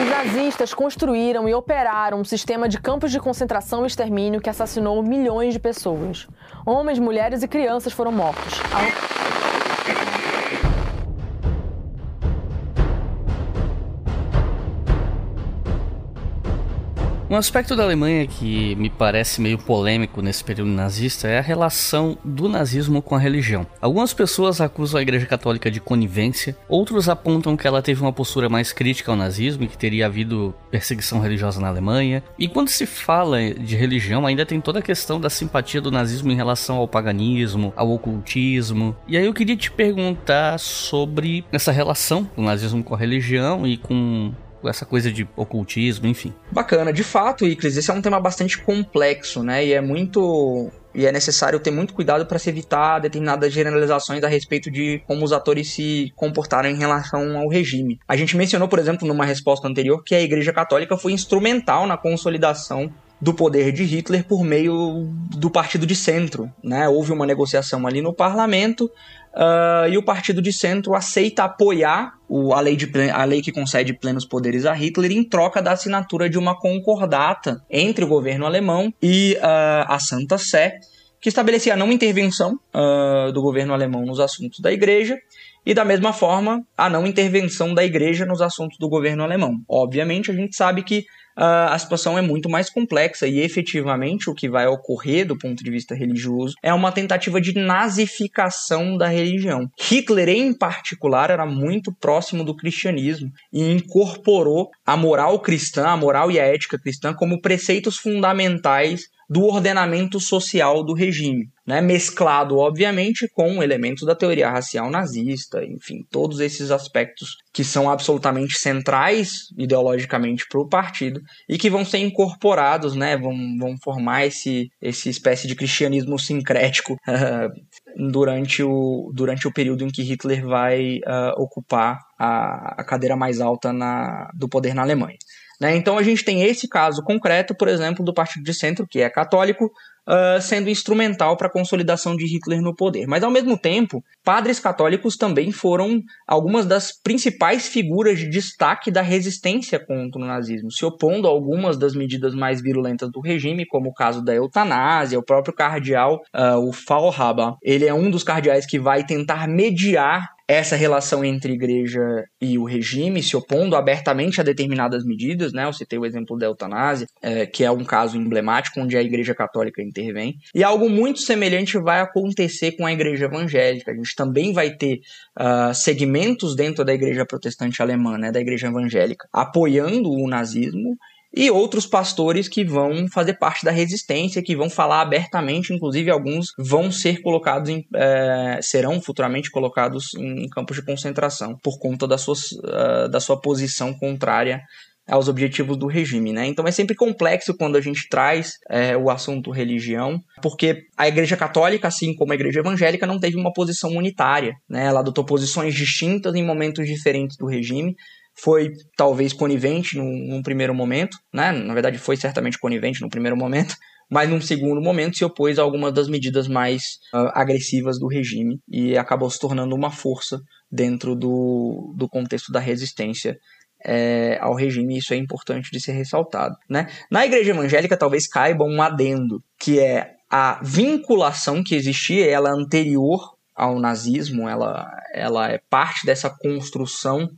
Os nazistas construíram e operaram um sistema de campos de concentração e extermínio que assassinou milhões de pessoas. Homens, mulheres e crianças foram mortos. Um aspecto da Alemanha que me parece meio polêmico nesse período nazista é a relação do nazismo com a religião. Algumas pessoas acusam a Igreja Católica de conivência, outros apontam que ela teve uma postura mais crítica ao nazismo e que teria havido perseguição religiosa na Alemanha. E quando se fala de religião, ainda tem toda a questão da simpatia do nazismo em relação ao paganismo, ao ocultismo. E aí eu queria te perguntar sobre essa relação do nazismo com a religião e com essa coisa de ocultismo, enfim. Bacana, de fato, Iclis, esse é um tema bastante complexo, né? E é muito e é necessário ter muito cuidado para se evitar determinadas generalizações a respeito de como os atores se comportaram em relação ao regime. A gente mencionou, por exemplo, numa resposta anterior, que a Igreja Católica foi instrumental na consolidação do poder de Hitler por meio do partido de centro. Né? Houve uma negociação ali no parlamento uh, e o partido de centro aceita apoiar o, a, lei de, a lei que concede plenos poderes a Hitler em troca da assinatura de uma concordata entre o governo alemão e uh, a Santa Sé, que estabelecia a não intervenção uh, do governo alemão nos assuntos da igreja e da mesma forma a não intervenção da igreja nos assuntos do governo alemão. Obviamente, a gente sabe que uh, a situação é muito mais complexa e efetivamente o que vai ocorrer do ponto de vista religioso é uma tentativa de nazificação da religião. Hitler, em particular, era muito próximo do cristianismo e incorporou a moral cristã, a moral e a ética cristã como preceitos fundamentais do ordenamento social do regime, né? mesclado, obviamente, com elementos da teoria racial nazista, enfim, todos esses aspectos que são absolutamente centrais ideologicamente para o partido e que vão ser incorporados, né? vão, vão formar esse, esse espécie de cristianismo sincrético durante, o, durante o período em que Hitler vai uh, ocupar a, a cadeira mais alta na, do poder na Alemanha. Né? Então a gente tem esse caso concreto, por exemplo, do Partido de Centro, que é católico, uh, sendo instrumental para a consolidação de Hitler no poder. Mas ao mesmo tempo, padres católicos também foram algumas das principais figuras de destaque da resistência contra o nazismo, se opondo a algumas das medidas mais virulentas do regime, como o caso da eutanásia, o próprio cardeal, uh, o Fallhaber, ele é um dos cardeais que vai tentar mediar essa relação entre igreja e o regime, se opondo abertamente a determinadas medidas, né? Eu citei o exemplo da eutanásia, é, que é um caso emblemático onde a igreja católica intervém. E algo muito semelhante vai acontecer com a igreja evangélica. A gente também vai ter uh, segmentos dentro da igreja protestante alemã, né? Da igreja evangélica, apoiando o nazismo e outros pastores que vão fazer parte da resistência, que vão falar abertamente, inclusive alguns vão ser colocados em, é, serão futuramente colocados em campos de concentração por conta da sua, uh, da sua posição contrária aos objetivos do regime, né? Então é sempre complexo quando a gente traz é, o assunto religião, porque a Igreja Católica, assim como a Igreja Evangélica, não teve uma posição unitária, né? Ela adotou posições distintas em momentos diferentes do regime, foi talvez conivente num, num, primeiro momento, né? Na verdade, foi certamente conivente no primeiro momento, mas num segundo momento se opôs a algumas das medidas mais uh, agressivas do regime e acabou se tornando uma força dentro do, do contexto da resistência é, ao regime, isso é importante de ser ressaltado. Né? Na igreja evangélica, talvez caiba um adendo, que é a vinculação que existia, ela anterior ao nazismo, ela, ela é parte dessa construção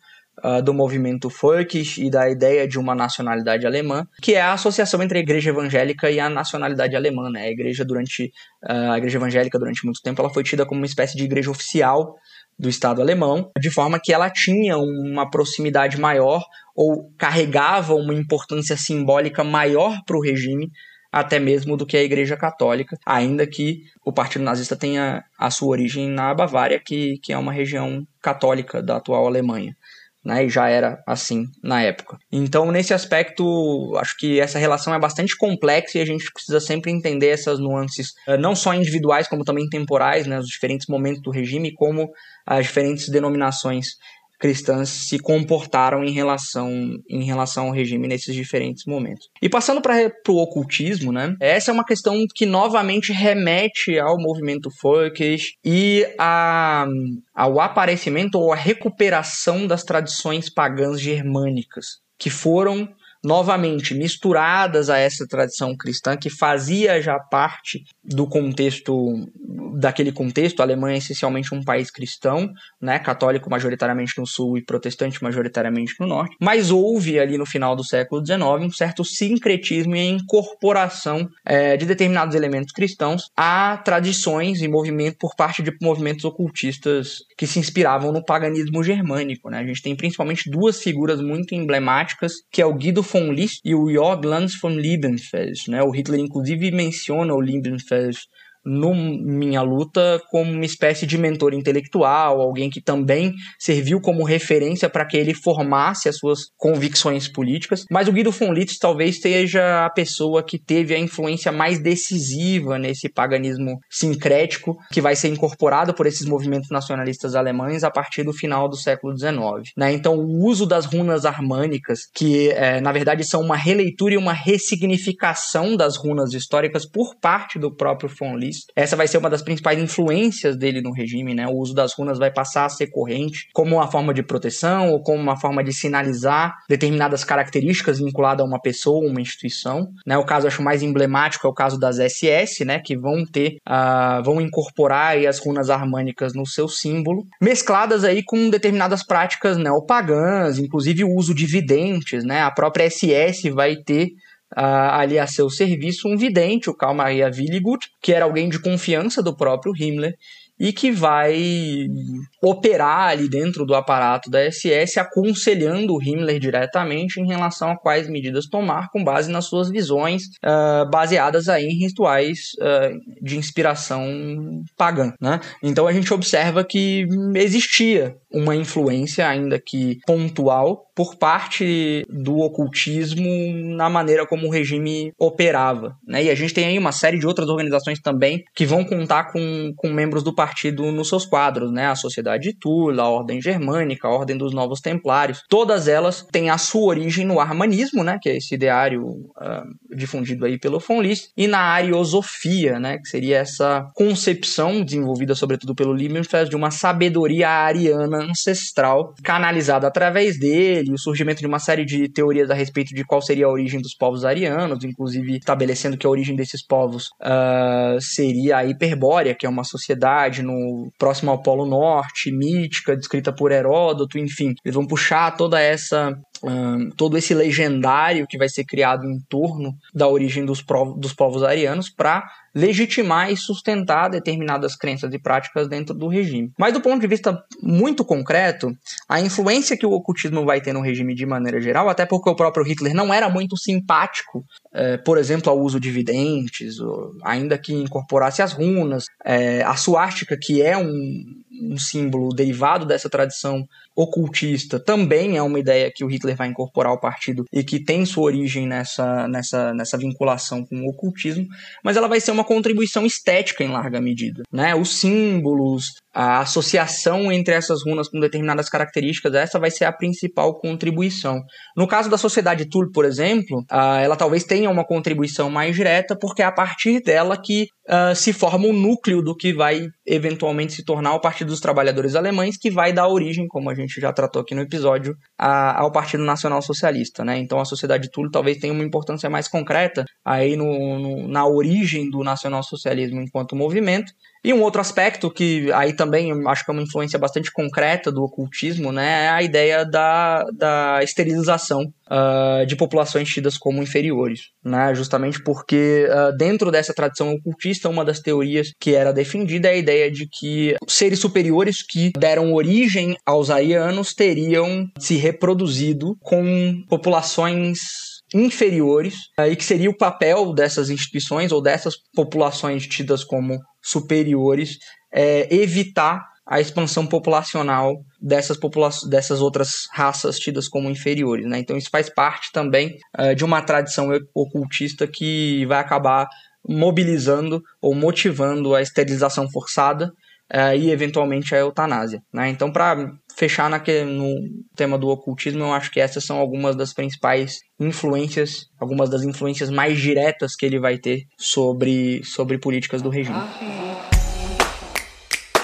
uh, do movimento Völkisch e da ideia de uma nacionalidade alemã, que é a associação entre a igreja evangélica e a nacionalidade alemã. Né? A igreja durante uh, a igreja evangélica durante muito tempo ela foi tida como uma espécie de igreja oficial do Estado alemão, de forma que ela tinha uma proximidade maior ou carregava uma importância simbólica maior para o regime até mesmo do que a Igreja Católica, ainda que o Partido Nazista tenha a sua origem na Bavária, que, que é uma região católica da atual Alemanha né? E já era assim na época. Então, nesse aspecto, acho que essa relação é bastante complexa e a gente precisa sempre entender essas nuances, eh, não só individuais, como também temporais, né? Os diferentes momentos do regime, como as diferentes denominações cristãs se comportaram em relação, em relação ao regime nesses diferentes momentos. E passando para o ocultismo, né? Essa é uma questão que novamente remete ao movimento Folkish e a, ao aparecimento ou à recuperação das tradições pagãs germânicas, que foram novamente misturadas a essa tradição cristã que fazia já parte do contexto daquele contexto. A Alemanha é essencialmente um país cristão, né, católico majoritariamente no sul e protestante majoritariamente no norte. Mas houve ali no final do século XIX um certo sincretismo e incorporação é, de determinados elementos cristãos a tradições e movimento por parte de movimentos ocultistas que se inspiravam no paganismo germânico. Né? A gente tem principalmente duas figuras muito emblemáticas, que é o Guido von List e o Jörg Lanz von Liebenfels. Né? O Hitler, inclusive, menciona o Liebenfels no Minha Luta como uma espécie de mentor intelectual, alguém que também serviu como referência para que ele formasse as suas convicções políticas. Mas o Guido von Litz talvez seja a pessoa que teve a influência mais decisiva nesse paganismo sincrético que vai ser incorporado por esses movimentos nacionalistas alemães a partir do final do século XIX. Né? Então, o uso das runas harmânicas, que é, na verdade são uma releitura e uma ressignificação das runas históricas por parte do próprio von Litz, essa vai ser uma das principais influências dele no regime, né? O uso das runas vai passar a ser corrente como uma forma de proteção ou como uma forma de sinalizar determinadas características vinculadas a uma pessoa, uma instituição, né? O caso acho mais emblemático é o caso das SS, né? Que vão ter, uh, vão incorporar as runas harmônicas no seu símbolo, mescladas aí com determinadas práticas neopagãs, inclusive o uso de videntes, né? A própria SS vai ter uh, ali a seu serviço um vidente, o Karl Maria Willigut, que era alguém de confiança do próprio Himmler e que vai operar ali dentro do aparato da SS, aconselhando o Himmler diretamente em relação a quais medidas tomar com base nas suas visões, uh, baseadas aí em rituais uh, de inspiração pagã. Né? Então a gente observa que existia uma influência, ainda que pontual, por parte do ocultismo na maneira como o regime operava. Né? E a gente tem aí uma série de outras organizações também que vão contar com, com membros do partido nos seus quadros, né? A Sociedade de Tula, a Ordem Germânica, a Ordem dos Novos Templários. Todas elas têm a sua origem no armanismo, né? Que é esse ideário uh, difundido aí pelo von Liszt, e na ariosofia, né? Que seria essa concepção desenvolvida sobretudo pelo Liebenfeld de uma sabedoria ariana ancestral canalizada através dele e o surgimento de uma série de teorias a respeito de qual seria a origem dos povos arianos, inclusive estabelecendo que a origem desses povos uh, seria a Hiperbórea, que é uma sociedade no próximo ao Polo Norte, mítica, descrita por Heródoto, enfim. Eles vão puxar toda essa um, todo esse legendário que vai ser criado em torno da origem dos, dos povos arianos para legitimar e sustentar determinadas crenças e práticas dentro do regime. Mas do ponto de vista muito concreto, a influência que o ocultismo vai ter no regime de maneira geral, até porque o próprio Hitler não era muito simpático, é, por exemplo, ao uso de videntes, ainda que incorporasse as runas, é, a suástica, que é um, um símbolo derivado dessa tradição ocultista, também é uma ideia que o Hitler vai incorporar ao partido e que tem sua origem nessa, nessa, nessa vinculação com o ocultismo, mas ela vai ser uma contribuição estética em larga medida. Né? Os símbolos, a associação entre essas runas com determinadas características, essa vai ser a principal contribuição. No caso da sociedade Tul, por exemplo, ela talvez tenha uma contribuição mais direta, porque é a partir dela que uh, se forma o núcleo do que vai eventualmente se tornar o Partido dos Trabalhadores Alemães, que vai dar origem, como a gente já tratou aqui no episódio, ao Partido Nacional Socialista. Né? Então a sociedade Tul talvez tenha uma importância mais concreta aí no, no, na origem do nacionalsocialismo enquanto movimento, e um outro aspecto que aí também acho que é uma influência bastante concreta do ocultismo, né, é a ideia da, da esterilização uh, de populações tidas como inferiores, né, justamente porque uh, dentro dessa tradição ocultista, uma das teorias que era defendida é a ideia de que seres superiores que deram origem aos arianos teriam se reproduzido com populações inferiores e que seria o papel dessas instituições ou dessas populações tidas como superiores é, evitar a expansão populacional dessas, popula dessas outras raças tidas como inferiores. Né? Então isso faz parte também uh, de uma tradição ocultista que vai acabar mobilizando ou motivando a esterilização forçada uh, e eventualmente a eutanásia. Né? Então, para fechar naquele, no tema do ocultismo, eu acho que essas são algumas das principais influências, algumas das influências mais diretas que ele vai ter sobre, sobre políticas do regime.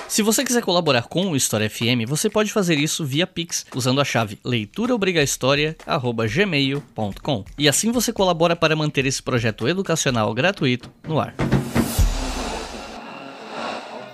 Se você quiser colaborar com o História FM, você pode fazer isso via Pix, usando a chave leituraobrigahistoria@gmail.com. E assim você colabora para manter esse projeto educacional gratuito no ar.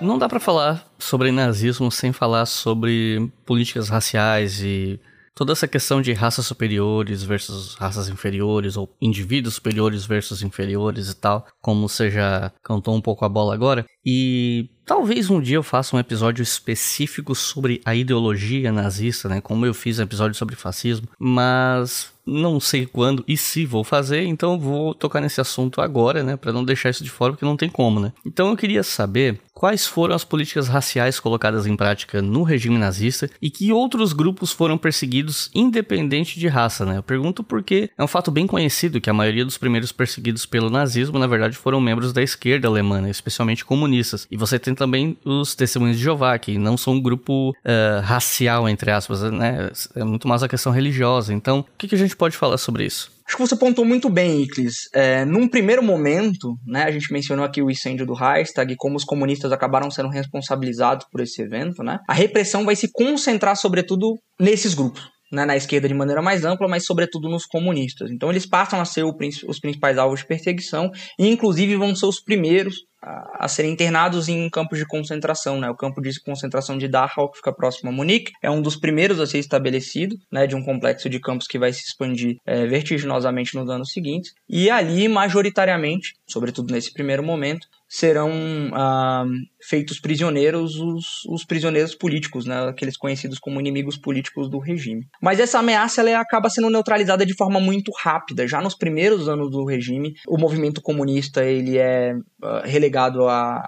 Não dá para falar sobre nazismo sem falar sobre políticas raciais e toda essa questão de raças superiores versus raças inferiores, ou indivíduos superiores versus inferiores e tal, como você já cantou um pouco a bola agora. E talvez um dia eu faça um episódio específico sobre a ideologia nazista, né? Como eu fiz um episódio sobre fascismo, mas não sei quando e se vou fazer, então vou tocar nesse assunto agora, né, para não deixar isso de fora porque não tem como, né? Então eu queria saber quais foram as políticas raciais colocadas em prática no regime nazista e que outros grupos foram perseguidos independente de raça, né? Eu pergunto porque é um fato bem conhecido que a maioria dos primeiros perseguidos pelo nazismo, na verdade, foram membros da esquerda alemã, né? especialmente comunistas. E você tem também os testemunhos de Jeová, que não são um grupo uh, racial, entre aspas, né? É muito mais a questão religiosa. Então, o que, que a gente pode falar sobre isso? Acho que você pontuou muito bem, Iclis. É, num primeiro momento, né, a gente mencionou aqui o incêndio do Reichstag e como os comunistas acabaram sendo responsabilizados por esse evento, né? A repressão vai se concentrar, sobretudo, nesses grupos né, na esquerda de maneira mais ampla, mas sobretudo nos comunistas. Então eles passam a ser o, os principais alvos de perseguição e inclusive vão ser os primeiros a, a serem internados em campos de concentração. Né? O campo de concentração de Dachau, que fica próximo a Munique, é um dos primeiros a ser estabelecido, né, de um complexo de campos que vai se expandir é, vertiginosamente nos anos seguintes. E ali, majoritariamente, sobretudo nesse primeiro momento, serão ah, feitos prisioneiros os, os, prisioneiros políticos, né, aqueles conhecidos como inimigos políticos do regime. Mas essa ameaça ela acaba sendo neutralizada de forma muito rápida. Já nos primeiros anos do regime, o movimento comunista ele é uh, relegado a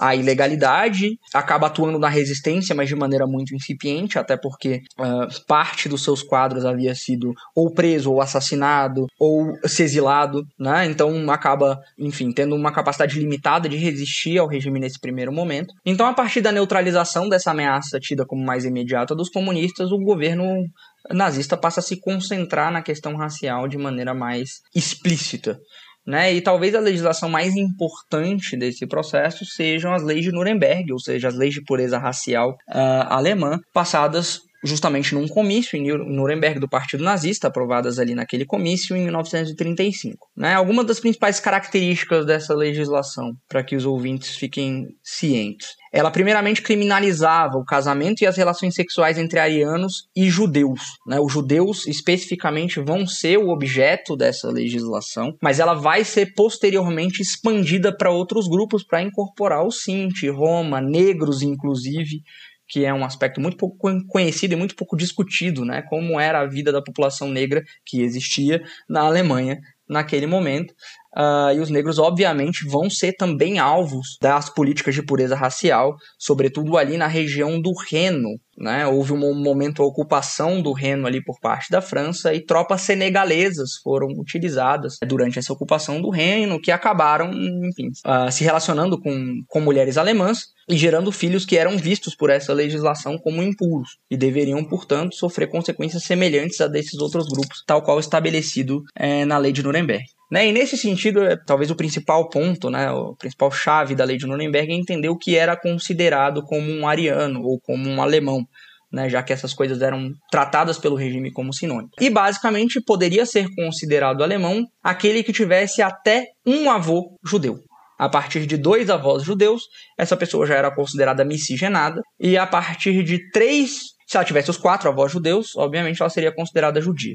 a ilegalidade, acaba atuando na resistência, mas de maneira muito incipiente, até porque uh, parte dos seus quadros havia sido ou preso, ou assassinado, ou se exilado, né? Então acaba, enfim, tendo uma capacidade limitada de resistir ao regime nesse primeiro momento. Então, a partir da neutralização dessa ameaça tida como mais imediata dos comunistas, o governo nazista passa a se concentrar na questão racial de maneira mais explícita. Né? E talvez a legislação mais importante desse processo sejam as leis de Nuremberg, ou seja, as leis de pureza racial uh, alemã, passadas justamente num comício em Nuremberg do Partido Nazista, aprovadas ali naquele comício em 1935. Né? Algumas das principais características dessa legislação, para que os ouvintes fiquem cientes. Ela primeiramente criminalizava o casamento e as relações sexuais entre arianos e judeus. Né? Os judeus especificamente vão ser o objeto dessa legislação, mas ela vai ser posteriormente expandida para outros grupos para incorporar o Sinti, Roma, negros inclusive, que é um aspecto muito pouco conhecido e muito pouco discutido, né? Como era a vida da população negra que existia na Alemanha naquele momento. Uh, e os negros, obviamente, vão ser também alvos das políticas de pureza racial, sobretudo ali na região do Reno. Né? Houve um momento de ocupação do Reno ali por parte da França e tropas senegalesas foram utilizadas durante essa ocupação do Reno, que acabaram, enfim, uh, se relacionando com, com mulheres alemãs e gerando filhos que eram vistos por essa legislação como impuros e deveriam, portanto, sofrer consequências semelhantes a desses outros grupos, tal qual estabelecido é, na lei de Nuremberg. Né? E nesse sentido, é, talvez o principal ponto, né, o principal chave da lei de Nuremberg é entender o que era considerado como um ariano ou como um alemão. Né, já que essas coisas eram tratadas pelo regime como sinônimo. E basicamente poderia ser considerado alemão aquele que tivesse até um avô judeu. A partir de dois avós judeus, essa pessoa já era considerada miscigenada, e a partir de três, se ela tivesse os quatro avós judeus, obviamente ela seria considerada judia.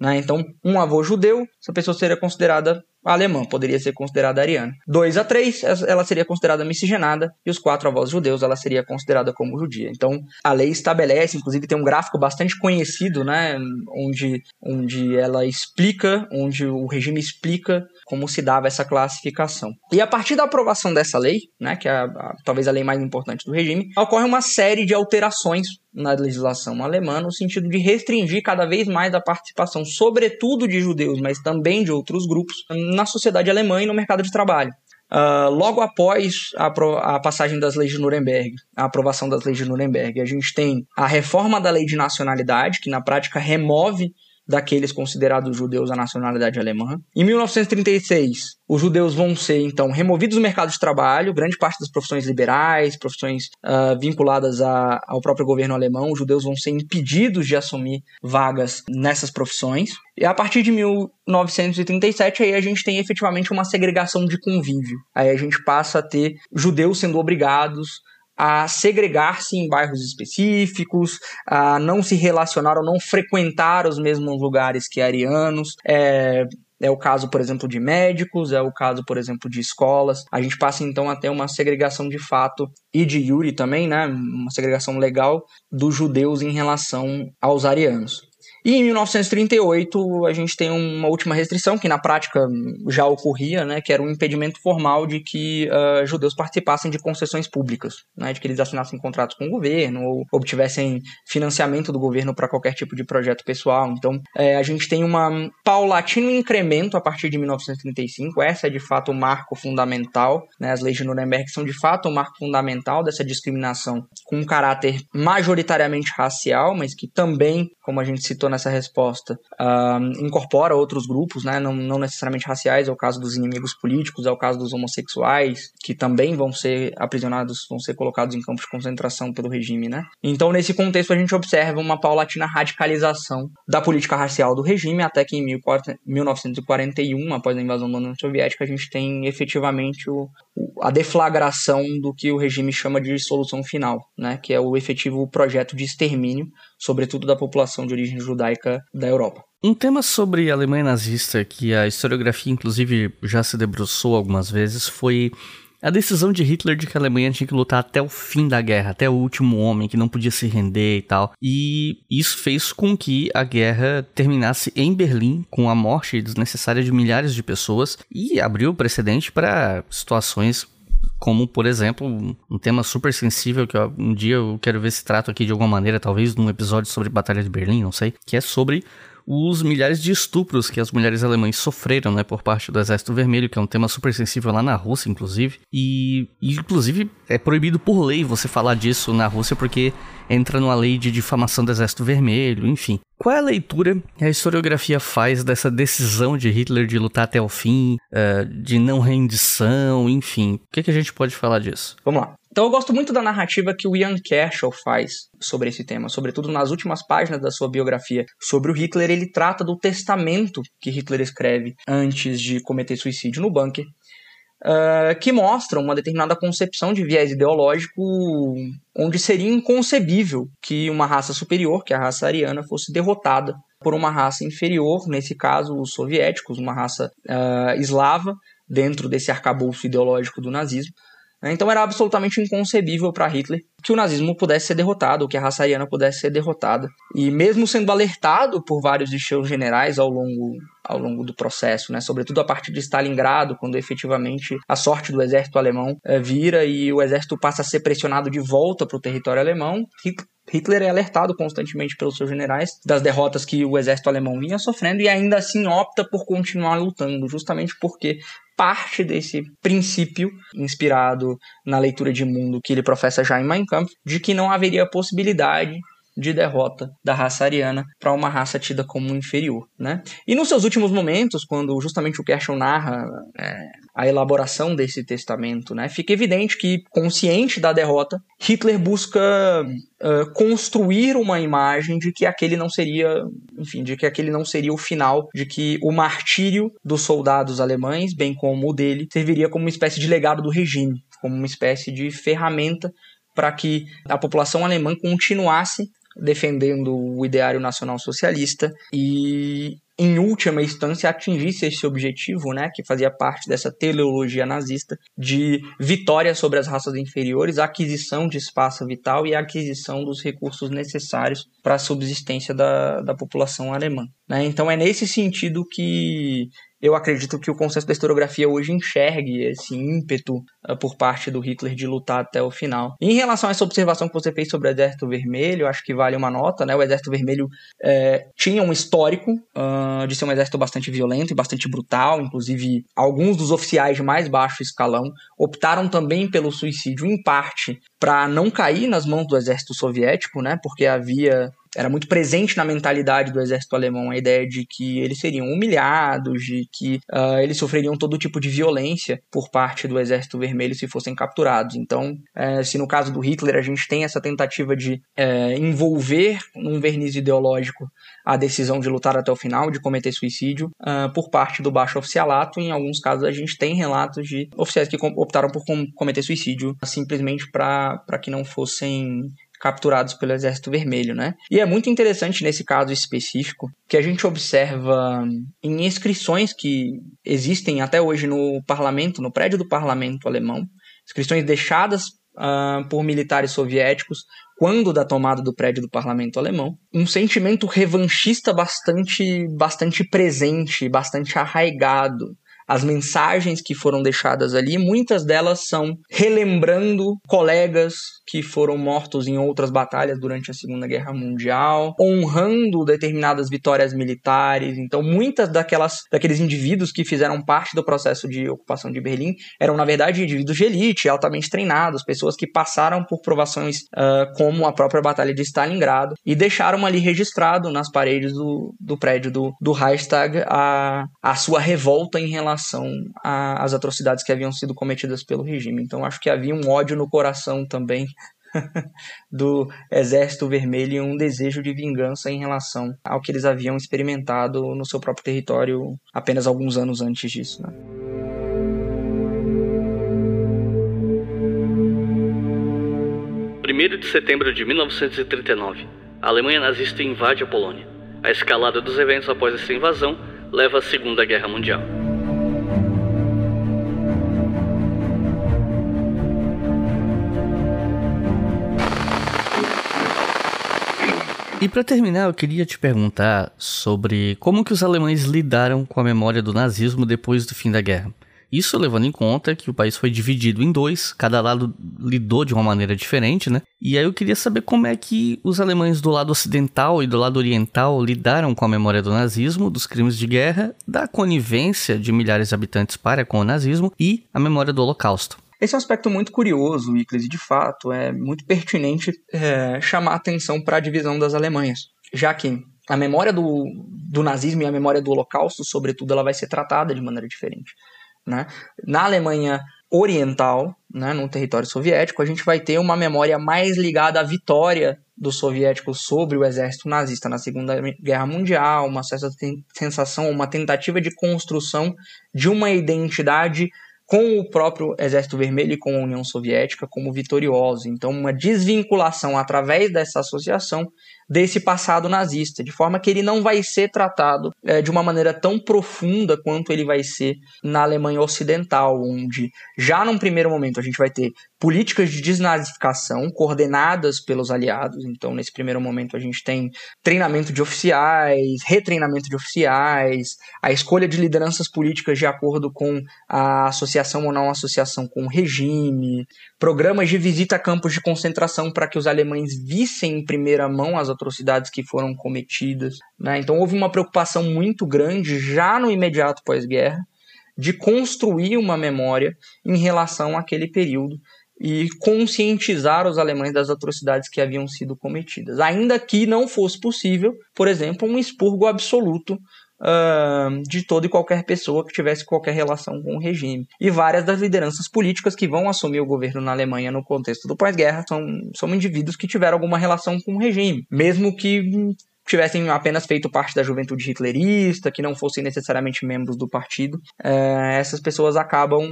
Né? Então, um avô judeu, essa pessoa seria considerada alemã, poderia ser considerada ariana. 2 a 3, ela seria considerada miscigenada, e os quatro avós judeus, ela seria considerada como judia. Então, a lei estabelece, inclusive tem um gráfico bastante conhecido, né, onde, onde ela explica, onde o regime explica como se dava essa classificação. E a partir da aprovação dessa lei, né, que é a, a, talvez a lei mais importante do regime, ocorre uma série de alterações na legislação alemã no sentido de restringir cada vez mais a participação, sobretudo de judeus, mas também de outros grupos, na sociedade alemã e no mercado de trabalho. Uh, logo após a, a, passagem das leis de Nuremberg, a aprovação das leis de Nuremberg, a gente tem a reforma da lei de nacionalidade, que na prática remove daqueles considerados judeus à nacionalidade alemã. Em 1936, os judeus vão ser, então, removidos do mercado de trabalho, grande parte das profissões liberais, profissões uh, vinculadas a, ao próprio governo alemão, os judeus vão ser impedidos de assumir vagas nessas profissões. E a partir de 1937, aí a gente tem efetivamente uma segregação de convívio. Aí a gente passa a ter judeus sendo obrigados a segregar-se em bairros específicos, a não se relacionar ou não frequentar os mesmos lugares que arianos. É, é o caso, por exemplo, de médicos, é o caso, por exemplo, de escolas. A gente passa então a ter uma segregação de fato e de Yuri também, né? Uma segregação legal dos judeus em relação aos arianos. E em 1938 a gente tem uma última restrição que na prática já ocorria, né, que era um impedimento formal de que uh, judeus participassem de concessões públicas, né, de que eles assinassem contratos com o governo ou obtivessem financiamento do governo para qualquer tipo de projeto pessoal. Então é, a gente tem um paulatino incremento a partir de 1935. Essa é de fato o marco fundamental. Né, as leis de Nuremberg são de fato o marco fundamental dessa discriminação com um caráter majoritariamente racial, mas que também, como a gente citou nessa resposta, uh, incorpora outros grupos, né, não, não necessariamente raciais, é o caso dos inimigos políticos, é o caso dos homossexuais, que também vão ser aprisionados, vão ser colocados em campos de concentração pelo regime, né? Então, nesse contexto, a gente observa uma paulatina radicalização da política racial do regime, até que em 1941, após a invasão da União Soviética, a gente tem efetivamente o, a deflagração do que o regime chama de solução final, né, que é o efetivo projeto de extermínio, sobretudo da população de origem judaica da Europa. Um tema sobre a Alemanha nazista que a historiografia inclusive já se debruçou algumas vezes foi a decisão de Hitler de que a Alemanha tinha que lutar até o fim da guerra, até o último homem, que não podia se render e tal. E isso fez com que a guerra terminasse em Berlim, com a morte desnecessária de milhares de pessoas, e abriu precedente para situações como, por exemplo, um tema super sensível que um dia eu quero ver se trato aqui de alguma maneira, talvez num episódio sobre Batalha de Berlim, não sei, que é sobre os milhares de estupros que as mulheres alemãs sofreram, né, por parte do Exército Vermelho, que é um tema super sensível lá na Rússia, inclusive. E, inclusive, é proibido por lei você falar disso na Rússia, porque entra numa lei de difamação do Exército Vermelho, enfim. Qual é a leitura que a historiografia faz dessa decisão de Hitler de lutar até o fim, uh, de não rendição, enfim? O que, que a gente pode falar disso? Vamos lá. Então eu gosto muito da narrativa que o Ian Kershaw faz sobre esse tema, sobretudo nas últimas páginas da sua biografia sobre o Hitler, ele trata do testamento que Hitler escreve antes de cometer suicídio no bunker, uh, que mostra uma determinada concepção de viés ideológico onde seria inconcebível que uma raça superior, que a raça ariana, fosse derrotada por uma raça inferior, nesse caso os soviéticos, uma raça uh, eslava, dentro desse arcabouço ideológico do nazismo. Né? Então era absolutamente inconcebível para Hitler que o nazismo pudesse ser derrotado, que a raça ariana pudesse ser derrotada. E mesmo sendo alertado por vários de seus generais ao longo, ao longo do processo, né? sobretudo a partir de Stalingrado, quando efetivamente a sorte do exército alemão é, vira e o exército passa a ser pressionado de volta para o território alemão, Hitler é alertado constantemente pelos seus generais das derrotas que o exército alemão vinha sofrendo e ainda assim opta por continuar lutando, justamente porque parte desse princípio, inspirado na leitura de mundo que ele professa já em Mein Kampf, de que não haveria possibilidade de derrota da raça ariana para uma raça tida como inferior, né? E nos seus últimos momentos, quando justamente o Kershaw narra é, a elaboração desse testamento, né, fica evidente que, consciente da derrota, Hitler busca uh, construir uma imagem de que aquele não seria, enfim, de que aquele não seria o final, de que o martírio dos soldados alemães, bem como o dele, serviria como uma espécie de legado do regime, como uma espécie de ferramenta para que a população alemã continuasse defendendo o ideário nacional socialista e em última instância atingisse esse objetivo, né, que fazia parte dessa teleologia nazista de vitória sobre as raças inferiores, aquisição de espaço vital e aquisição dos recursos necessários para a subsistência da, da população alemã. Né? Então é nesse sentido que eu acredito que o consenso da historiografia hoje enxergue esse ímpeto uh, por parte do Hitler de lutar até o final. em relação a essa observação que você fez sobre o Exército Vermelho, acho que vale uma nota, né? O Exército Vermelho é, tinha um histórico uh, de ser um exército bastante violento e bastante brutal, inclusive alguns dos oficiais de mais baixo escalão optaram também pelo suicídio, em parte para não cair nas mãos do exército soviético, né? Porque havia era muito presente na mentalidade do exército alemão a ideia de que eles seriam humilhados, de que uh, eles sofreriam todo tipo de violência por parte do exército vermelho se fossem capturados. Então, uh, se no caso do Hitler a gente tem essa tentativa de uh, envolver num verniz ideológico a decisão de lutar até o final, de cometer suicídio, uh, por parte do baixo oficialato. Em alguns casos, a gente tem relatos de oficiais que optaram por com cometer suicídio simplesmente para que não fossem capturados pelo Exército Vermelho, né? E é muito interessante nesse caso específico que a gente observa em inscrições que existem até hoje no parlamento, no prédio do parlamento alemão, inscrições deixadas uh, por militares soviéticos quando da tomada do prédio do parlamento alemão, um sentimento revanchista bastante, bastante presente, bastante arraigado as mensagens que foram deixadas ali, muitas delas são relembrando colegas que foram mortos em outras batalhas durante a Segunda Guerra Mundial, honrando determinadas vitórias militares. Então, muitas daquelas daqueles indivíduos que fizeram parte do processo de ocupação de Berlim eram, na verdade, indivíduos de elite, altamente treinados, pessoas que passaram por provações uh, como a própria Batalha de Stalingrado e deixaram ali registrado nas paredes do, do prédio do, do Reichstag a, a sua revolta em relação relação às atrocidades que haviam sido cometidas pelo regime. Então acho que havia um ódio no coração também do Exército Vermelho e um desejo de vingança em relação ao que eles haviam experimentado no seu próprio território apenas alguns anos antes disso. Né? Primeiro de setembro de 1939, a Alemanha nazista invade a Polônia. A escalada dos eventos após essa invasão leva à Segunda Guerra Mundial. E para terminar, eu queria te perguntar sobre como que os alemães lidaram com a memória do nazismo depois do fim da guerra. Isso levando em conta que o país foi dividido em dois, cada lado lidou de uma maneira diferente, né? E aí eu queria saber como é que os alemães do lado ocidental e do lado oriental lidaram com a memória do nazismo, dos crimes de guerra, da conivência de milhares de habitantes para com o nazismo e a memória do Holocausto. Esse é um aspecto muito curioso, Icles, e de fato é muito pertinente é, chamar atenção para a divisão das Alemanhas, já que a memória do, do nazismo e a memória do Holocausto, sobretudo, ela vai ser tratada de maneira diferente. Né? Na Alemanha Oriental, né, no território soviético, a gente vai ter uma memória mais ligada à vitória dos soviéticos sobre o exército nazista na Segunda Guerra Mundial, uma sensação, uma tentativa de construção de uma identidade com o próprio Exército Vermelho e com a União Soviética como vitoriosos. Então, uma desvinculação através dessa associação desse passado nazista, de forma que ele não vai ser tratado é, de uma maneira tão profunda quanto ele vai ser na Alemanha Ocidental, onde já num primeiro momento a gente vai ter políticas de desnazificação coordenadas pelos aliados. Então, nesse primeiro momento, a gente tem treinamento de oficiais, retreinamento de oficiais, a escolha de lideranças políticas de acordo com a associação ou não associação com o regime, programas de visita a campos de concentração para que os alemães vissem em primeira mão as atrocidades que foram cometidas. Né? Então, houve uma preocupação muito grande já no imediato pós-guerra de construir uma memória em relação àquele período e conscientizar os alemães das atrocidades que haviam sido cometidas. Ainda que não fosse possível, por exemplo, um expurgo absoluto uh, de toda e qualquer pessoa que tivesse qualquer relação com o regime. E várias das lideranças políticas que vão assumir o governo na Alemanha no contexto do pós-guerra são, são indivíduos que tiveram alguma relação com o regime, mesmo que tivessem apenas feito parte da juventude hitlerista, que não fossem necessariamente membros do partido, uh, essas pessoas acabam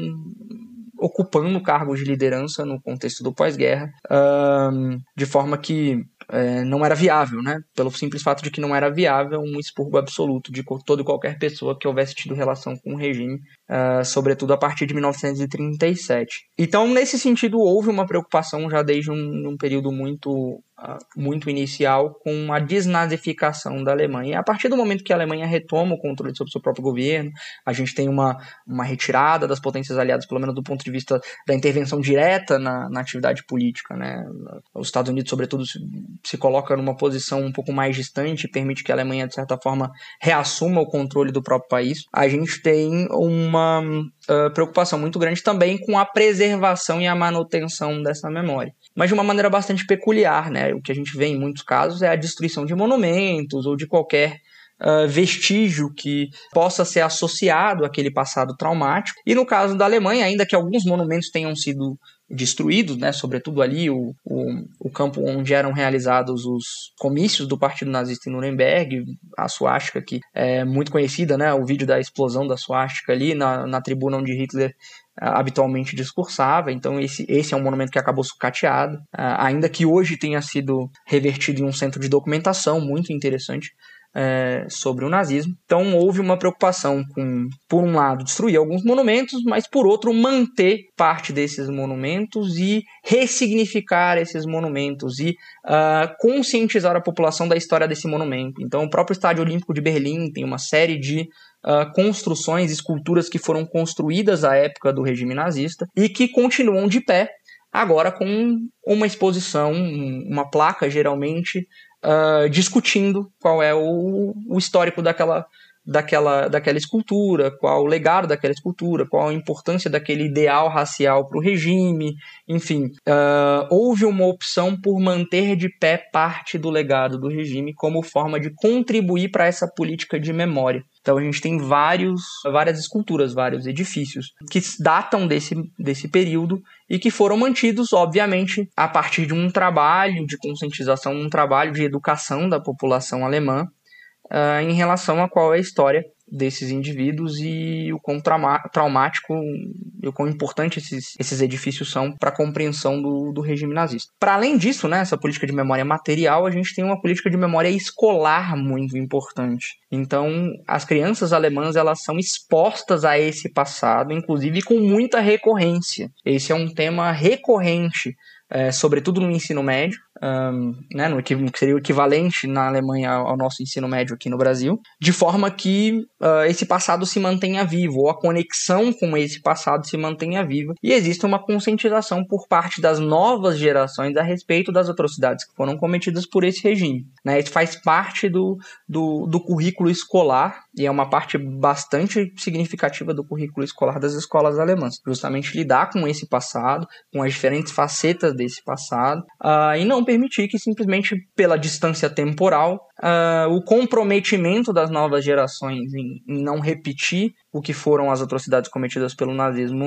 ocupando cargos de liderança no contexto do pós-guerra, de forma que é, não era viável, né? Pelo simples fato de que não era viável um expurgo absoluto de toda e qualquer pessoa que houvesse tido relação com o regime, uh, sobretudo a partir de 1937. Então, nesse sentido, houve uma preocupação já desde um, um período muito muito inicial com a desnazificação da Alemanha. A partir do momento que a Alemanha retoma o controle sobre o seu próprio governo, a gente tem uma, uma retirada das potências aliadas, pelo menos do ponto de vista da intervenção direta na, na atividade política. Né? Os Estados Unidos, sobretudo, se, se coloca numa posição um pouco mais distante e permite que a Alemanha, de certa forma, reassuma o controle do próprio país. A gente tem uma uh, preocupação muito grande também com a preservação e a manutenção dessa memória. Mas de uma maneira bastante peculiar, né? O que a gente vê em muitos casos é a destruição de monumentos ou de qualquer Uh, vestígio que possa ser associado àquele passado traumático. E no caso da Alemanha, ainda que alguns monumentos tenham sido destruídos, né? Sobretudo ali o, o, o, campo onde eram realizados os comícios do Partido Nazista em Nuremberg, a suástica que é muito conhecida, né? O vídeo da explosão da suástica ali na, na tribuna onde Hitler ah, habitualmente discursava, então esse, esse é um monumento que acabou sucateado, uh, ainda que hoje tenha sido revertido em um centro de documentação muito interessante, é, sobre o nazismo. Então houve uma preocupação com, por um lado, destruir alguns monumentos, mas por outro, manter parte desses monumentos e ressignificar esses monumentos e uh, conscientizar a população da história desse monumento. Então, o próprio Estádio Olímpico de Berlim tem uma série de Uh, construções, esculturas que foram construídas à época do regime nazista e que continuam de pé, agora com uma exposição, uma placa geralmente uh, discutindo qual é o, o histórico daquela, daquela, daquela escultura, qual o legado daquela escultura, qual a importância daquele ideal racial para o regime, enfim. Uh, houve uma opção por manter de pé parte do legado do regime como forma de contribuir para essa política de memória. Então a gente tem vários, várias esculturas, vários edifícios que datam desse, desse período e que foram mantidos, obviamente, a partir de um trabalho de conscientização, um trabalho de educação da população alemã uh, em relação a qual é a história desses indivíduos e o quão traumático e o quão importante esses, esses edifícios são para a compreensão do, do regime nazista. Para além disso, né, essa política de memória material, a gente tem uma política de memória escolar muito importante. Então, as crianças alemãs elas são expostas a esse passado, inclusive com muita recorrência. Esse é um tema recorrente é, sobretudo no ensino médio, um, né, no que seria o equivalente na Alemanha ao nosso ensino médio aqui no Brasil, de forma que uh, esse passado se mantenha vivo, ou a conexão com esse passado se mantenha viva, e existe uma conscientização por parte das novas gerações a respeito das atrocidades que foram cometidas por esse regime. Né? Isso faz parte do, do, do currículo escolar, e é uma parte bastante significativa do currículo escolar das escolas alemãs, justamente lidar com esse passado, com as diferentes facetas desse passado, uh, e não permitir que simplesmente pela distância temporal uh, o comprometimento das novas gerações em, em, não repetir o que foram as atrocidades cometidas pelo nazismo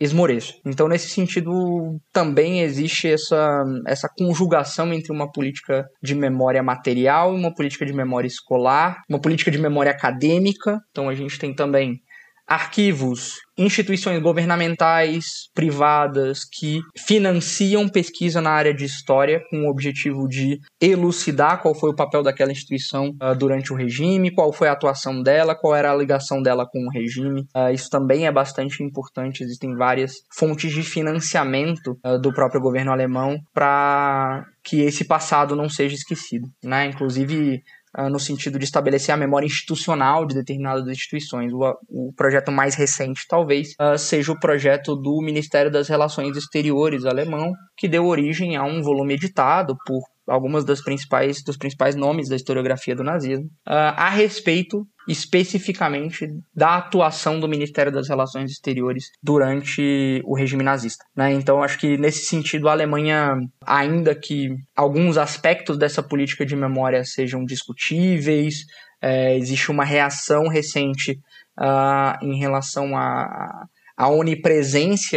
esmoreça. Então, nesse sentido, também existe essa, essa conjugação entre uma política de memória material uma política de memória escolar, uma política de memória acadêmica. Então, a gente tem também arquivos, instituições governamentais, privadas que financiam pesquisa na área de história com o objetivo de elucidar qual foi o papel daquela instituição uh, durante o regime, qual foi a atuação dela, qual era a ligação dela com o regime. Uh, isso também é bastante importante. Existem várias fontes de financiamento uh, do próprio governo alemão para que esse passado não seja esquecido. Né? Inclusive, no sentido de estabelecer a memória institucional de determinadas instituições. O, o projeto mais recente, talvez, uh, seja o projeto do Ministério das Relações Exteriores alemão, que deu origem a um volume editado por algumas das principais dos principais nomes da historiografia do nazismo uh, a respeito especificamente da atuação do Ministério das Relações Exteriores durante o regime nazista. Né? Então, acho que nesse sentido, a Alemanha, ainda que alguns aspectos dessa política de memória sejam discutíveis, é, existe uma reação recente uh, em relação à, à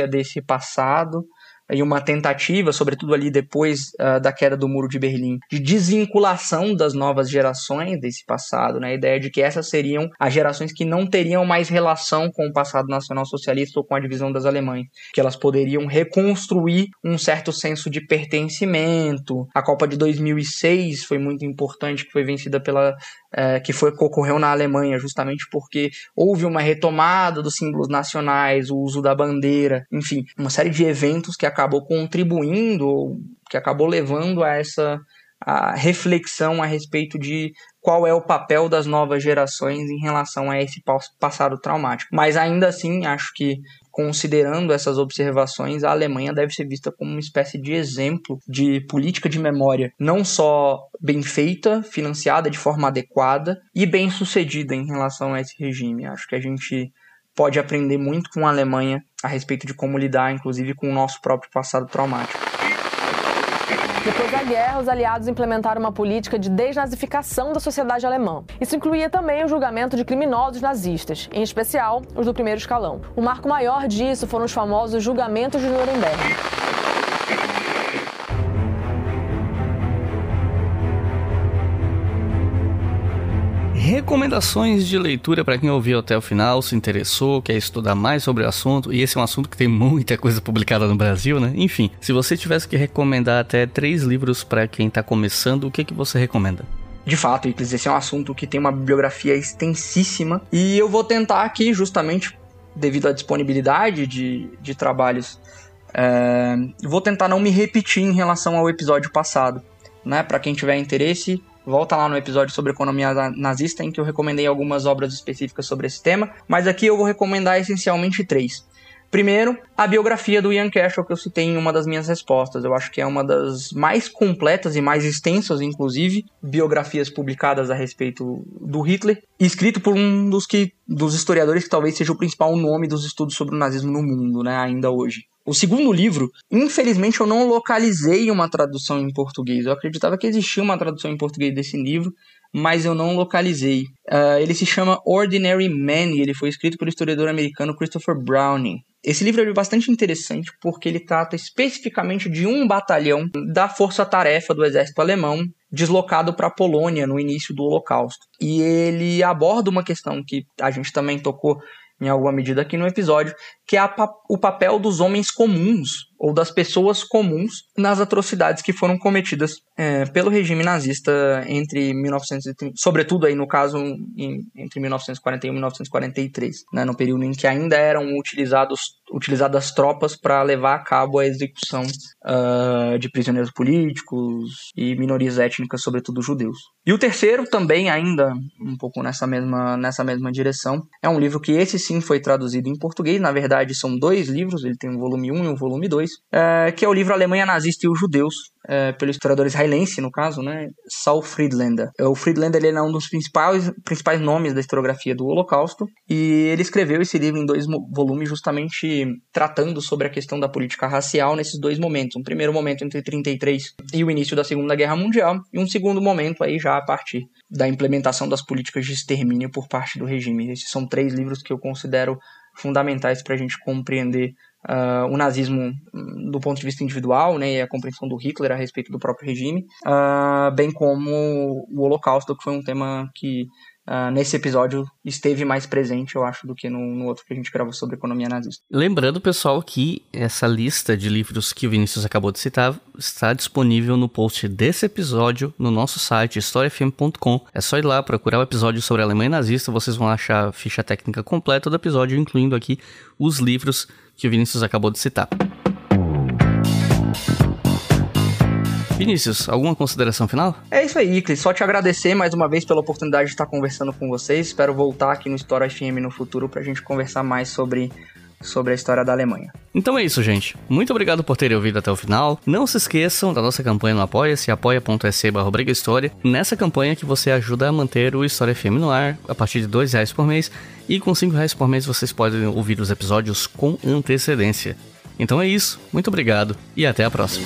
desse passado e uma tentativa, sobretudo ali depois uh, da queda do Muro de Berlim, de desvinculação das novas gerações desse passado, né? a ideia de que essas seriam as gerações que não teriam mais relação com o passado nacional socialista ou com a divisão das Alemanhas, que elas poderiam reconstruir um certo senso de pertencimento. A Copa de 2006 foi muito importante, que foi vencida pela é, que foi que ocorreu na Alemanha, justamente porque houve uma retomada dos símbolos nacionais, o uso da bandeira, enfim, uma série de eventos que acabou contribuindo, que acabou levando a essa a reflexão a respeito de qual é o papel das novas gerações em relação a esse passado traumático. Mas ainda assim, acho que considerando essas observações, a Alemanha deve ser vista como uma espécie de exemplo de política de memória, não só bem feita, financiada de forma adequada e bem sucedida em relação a esse regime. Acho que a gente pode aprender muito com a Alemanha a respeito de como lidar, inclusive, com o nosso próprio passado traumático. Depois da guerra, os aliados implementaram uma política de desnazificação da sociedade alemã. Isso incluía também o julgamento de criminosos nazistas, em especial os do primeiro escalão. O marco maior disso foram os famosos julgamentos de Nuremberg. Recomendações de leitura para quem ouviu até o final, se interessou, quer estudar mais sobre o assunto, e esse é um assunto que tem muita coisa publicada no Brasil, né? Enfim, se você tivesse que recomendar até três livros para quem está começando, o que, que você recomenda? De fato, Iclis, esse é um assunto que tem uma bibliografia extensíssima e eu vou tentar aqui, justamente devido à disponibilidade de, de trabalhos, é, vou tentar não me repetir em relação ao episódio passado. Né? Para quem tiver interesse, Volta lá no episódio sobre economia nazista, em que eu recomendei algumas obras específicas sobre esse tema, mas aqui eu vou recomendar essencialmente três. Primeiro, a biografia do Ian Cashel, que eu citei em uma das minhas respostas. Eu acho que é uma das mais completas e mais extensas, inclusive, biografias publicadas a respeito do Hitler, escrito por um dos, que, dos historiadores que talvez seja o principal nome dos estudos sobre o nazismo no mundo, né, ainda hoje. O segundo livro, infelizmente eu não localizei uma tradução em português. Eu acreditava que existia uma tradução em português desse livro, mas eu não localizei. Uh, ele se chama Ordinary Man e ele foi escrito pelo historiador americano Christopher Browning. Esse livro é bastante interessante porque ele trata especificamente de um batalhão da força-tarefa do exército alemão deslocado para a Polônia no início do Holocausto. E ele aborda uma questão que a gente também tocou em alguma medida aqui no episódio, que é o papel dos homens comuns ou das pessoas comuns nas atrocidades que foram cometidas é, pelo regime nazista entre 1930, sobretudo aí no caso em, entre 1941 e 1943, né, no período em que ainda eram utilizados utilizadas tropas para levar a cabo a execução uh, de prisioneiros políticos e minorias étnicas, sobretudo judeus. E o terceiro também ainda um pouco nessa mesma nessa mesma direção é um livro que esse sim foi traduzido em português, na verdade são dois livros, ele tem um volume 1 e um volume 2, é, que é o livro Alemanha Nazista e os Judeus, é, pelo historiador israelense, no caso, né, Saul Friedlander. É, o Friedlander ele é um dos principais, principais nomes da historiografia do Holocausto, e ele escreveu esse livro em dois volumes justamente tratando sobre a questão da política racial nesses dois momentos. Um primeiro momento entre 33 e o início da Segunda Guerra Mundial, e um segundo momento aí já a partir da implementação das políticas de extermínio por parte do regime. Esses são três livros que eu considero fundamentais para a gente compreender uh, o nazismo do ponto de vista individual, né, e a compreensão do Hitler a respeito do próprio regime, uh, bem como o Holocausto, que foi um tema que Uh, nesse episódio esteve mais presente, eu acho, do que no, no, outro que a gente gravou sobre economia nazista. Lembrando, pessoal, que essa lista de livros que o Vinícius acabou de citar está disponível no post desse episódio no nosso site historiafm.com. É só ir lá procurar o episódio sobre a Alemanha nazista, vocês vão achar a ficha técnica completa do episódio, incluindo aqui os livros que o Vinícius acabou de citar. Vinícius, alguma consideração final? É isso aí, Iclis. Só te agradecer mais uma vez pela oportunidade de estar conversando com vocês. Espero voltar aqui no História FM no futuro para a gente conversar mais sobre sobre a história da Alemanha. Então é isso, gente. Muito obrigado por terem ouvido até o final. Não se esqueçam da nossa campanha no Apoia-se, apoia.se História. Nessa campanha que você ajuda a manter o História FM no ar a partir de dois reais por mês. E com cinco reais por mês vocês podem ouvir os episódios com antecedência. Então é isso. Muito obrigado e até a próxima.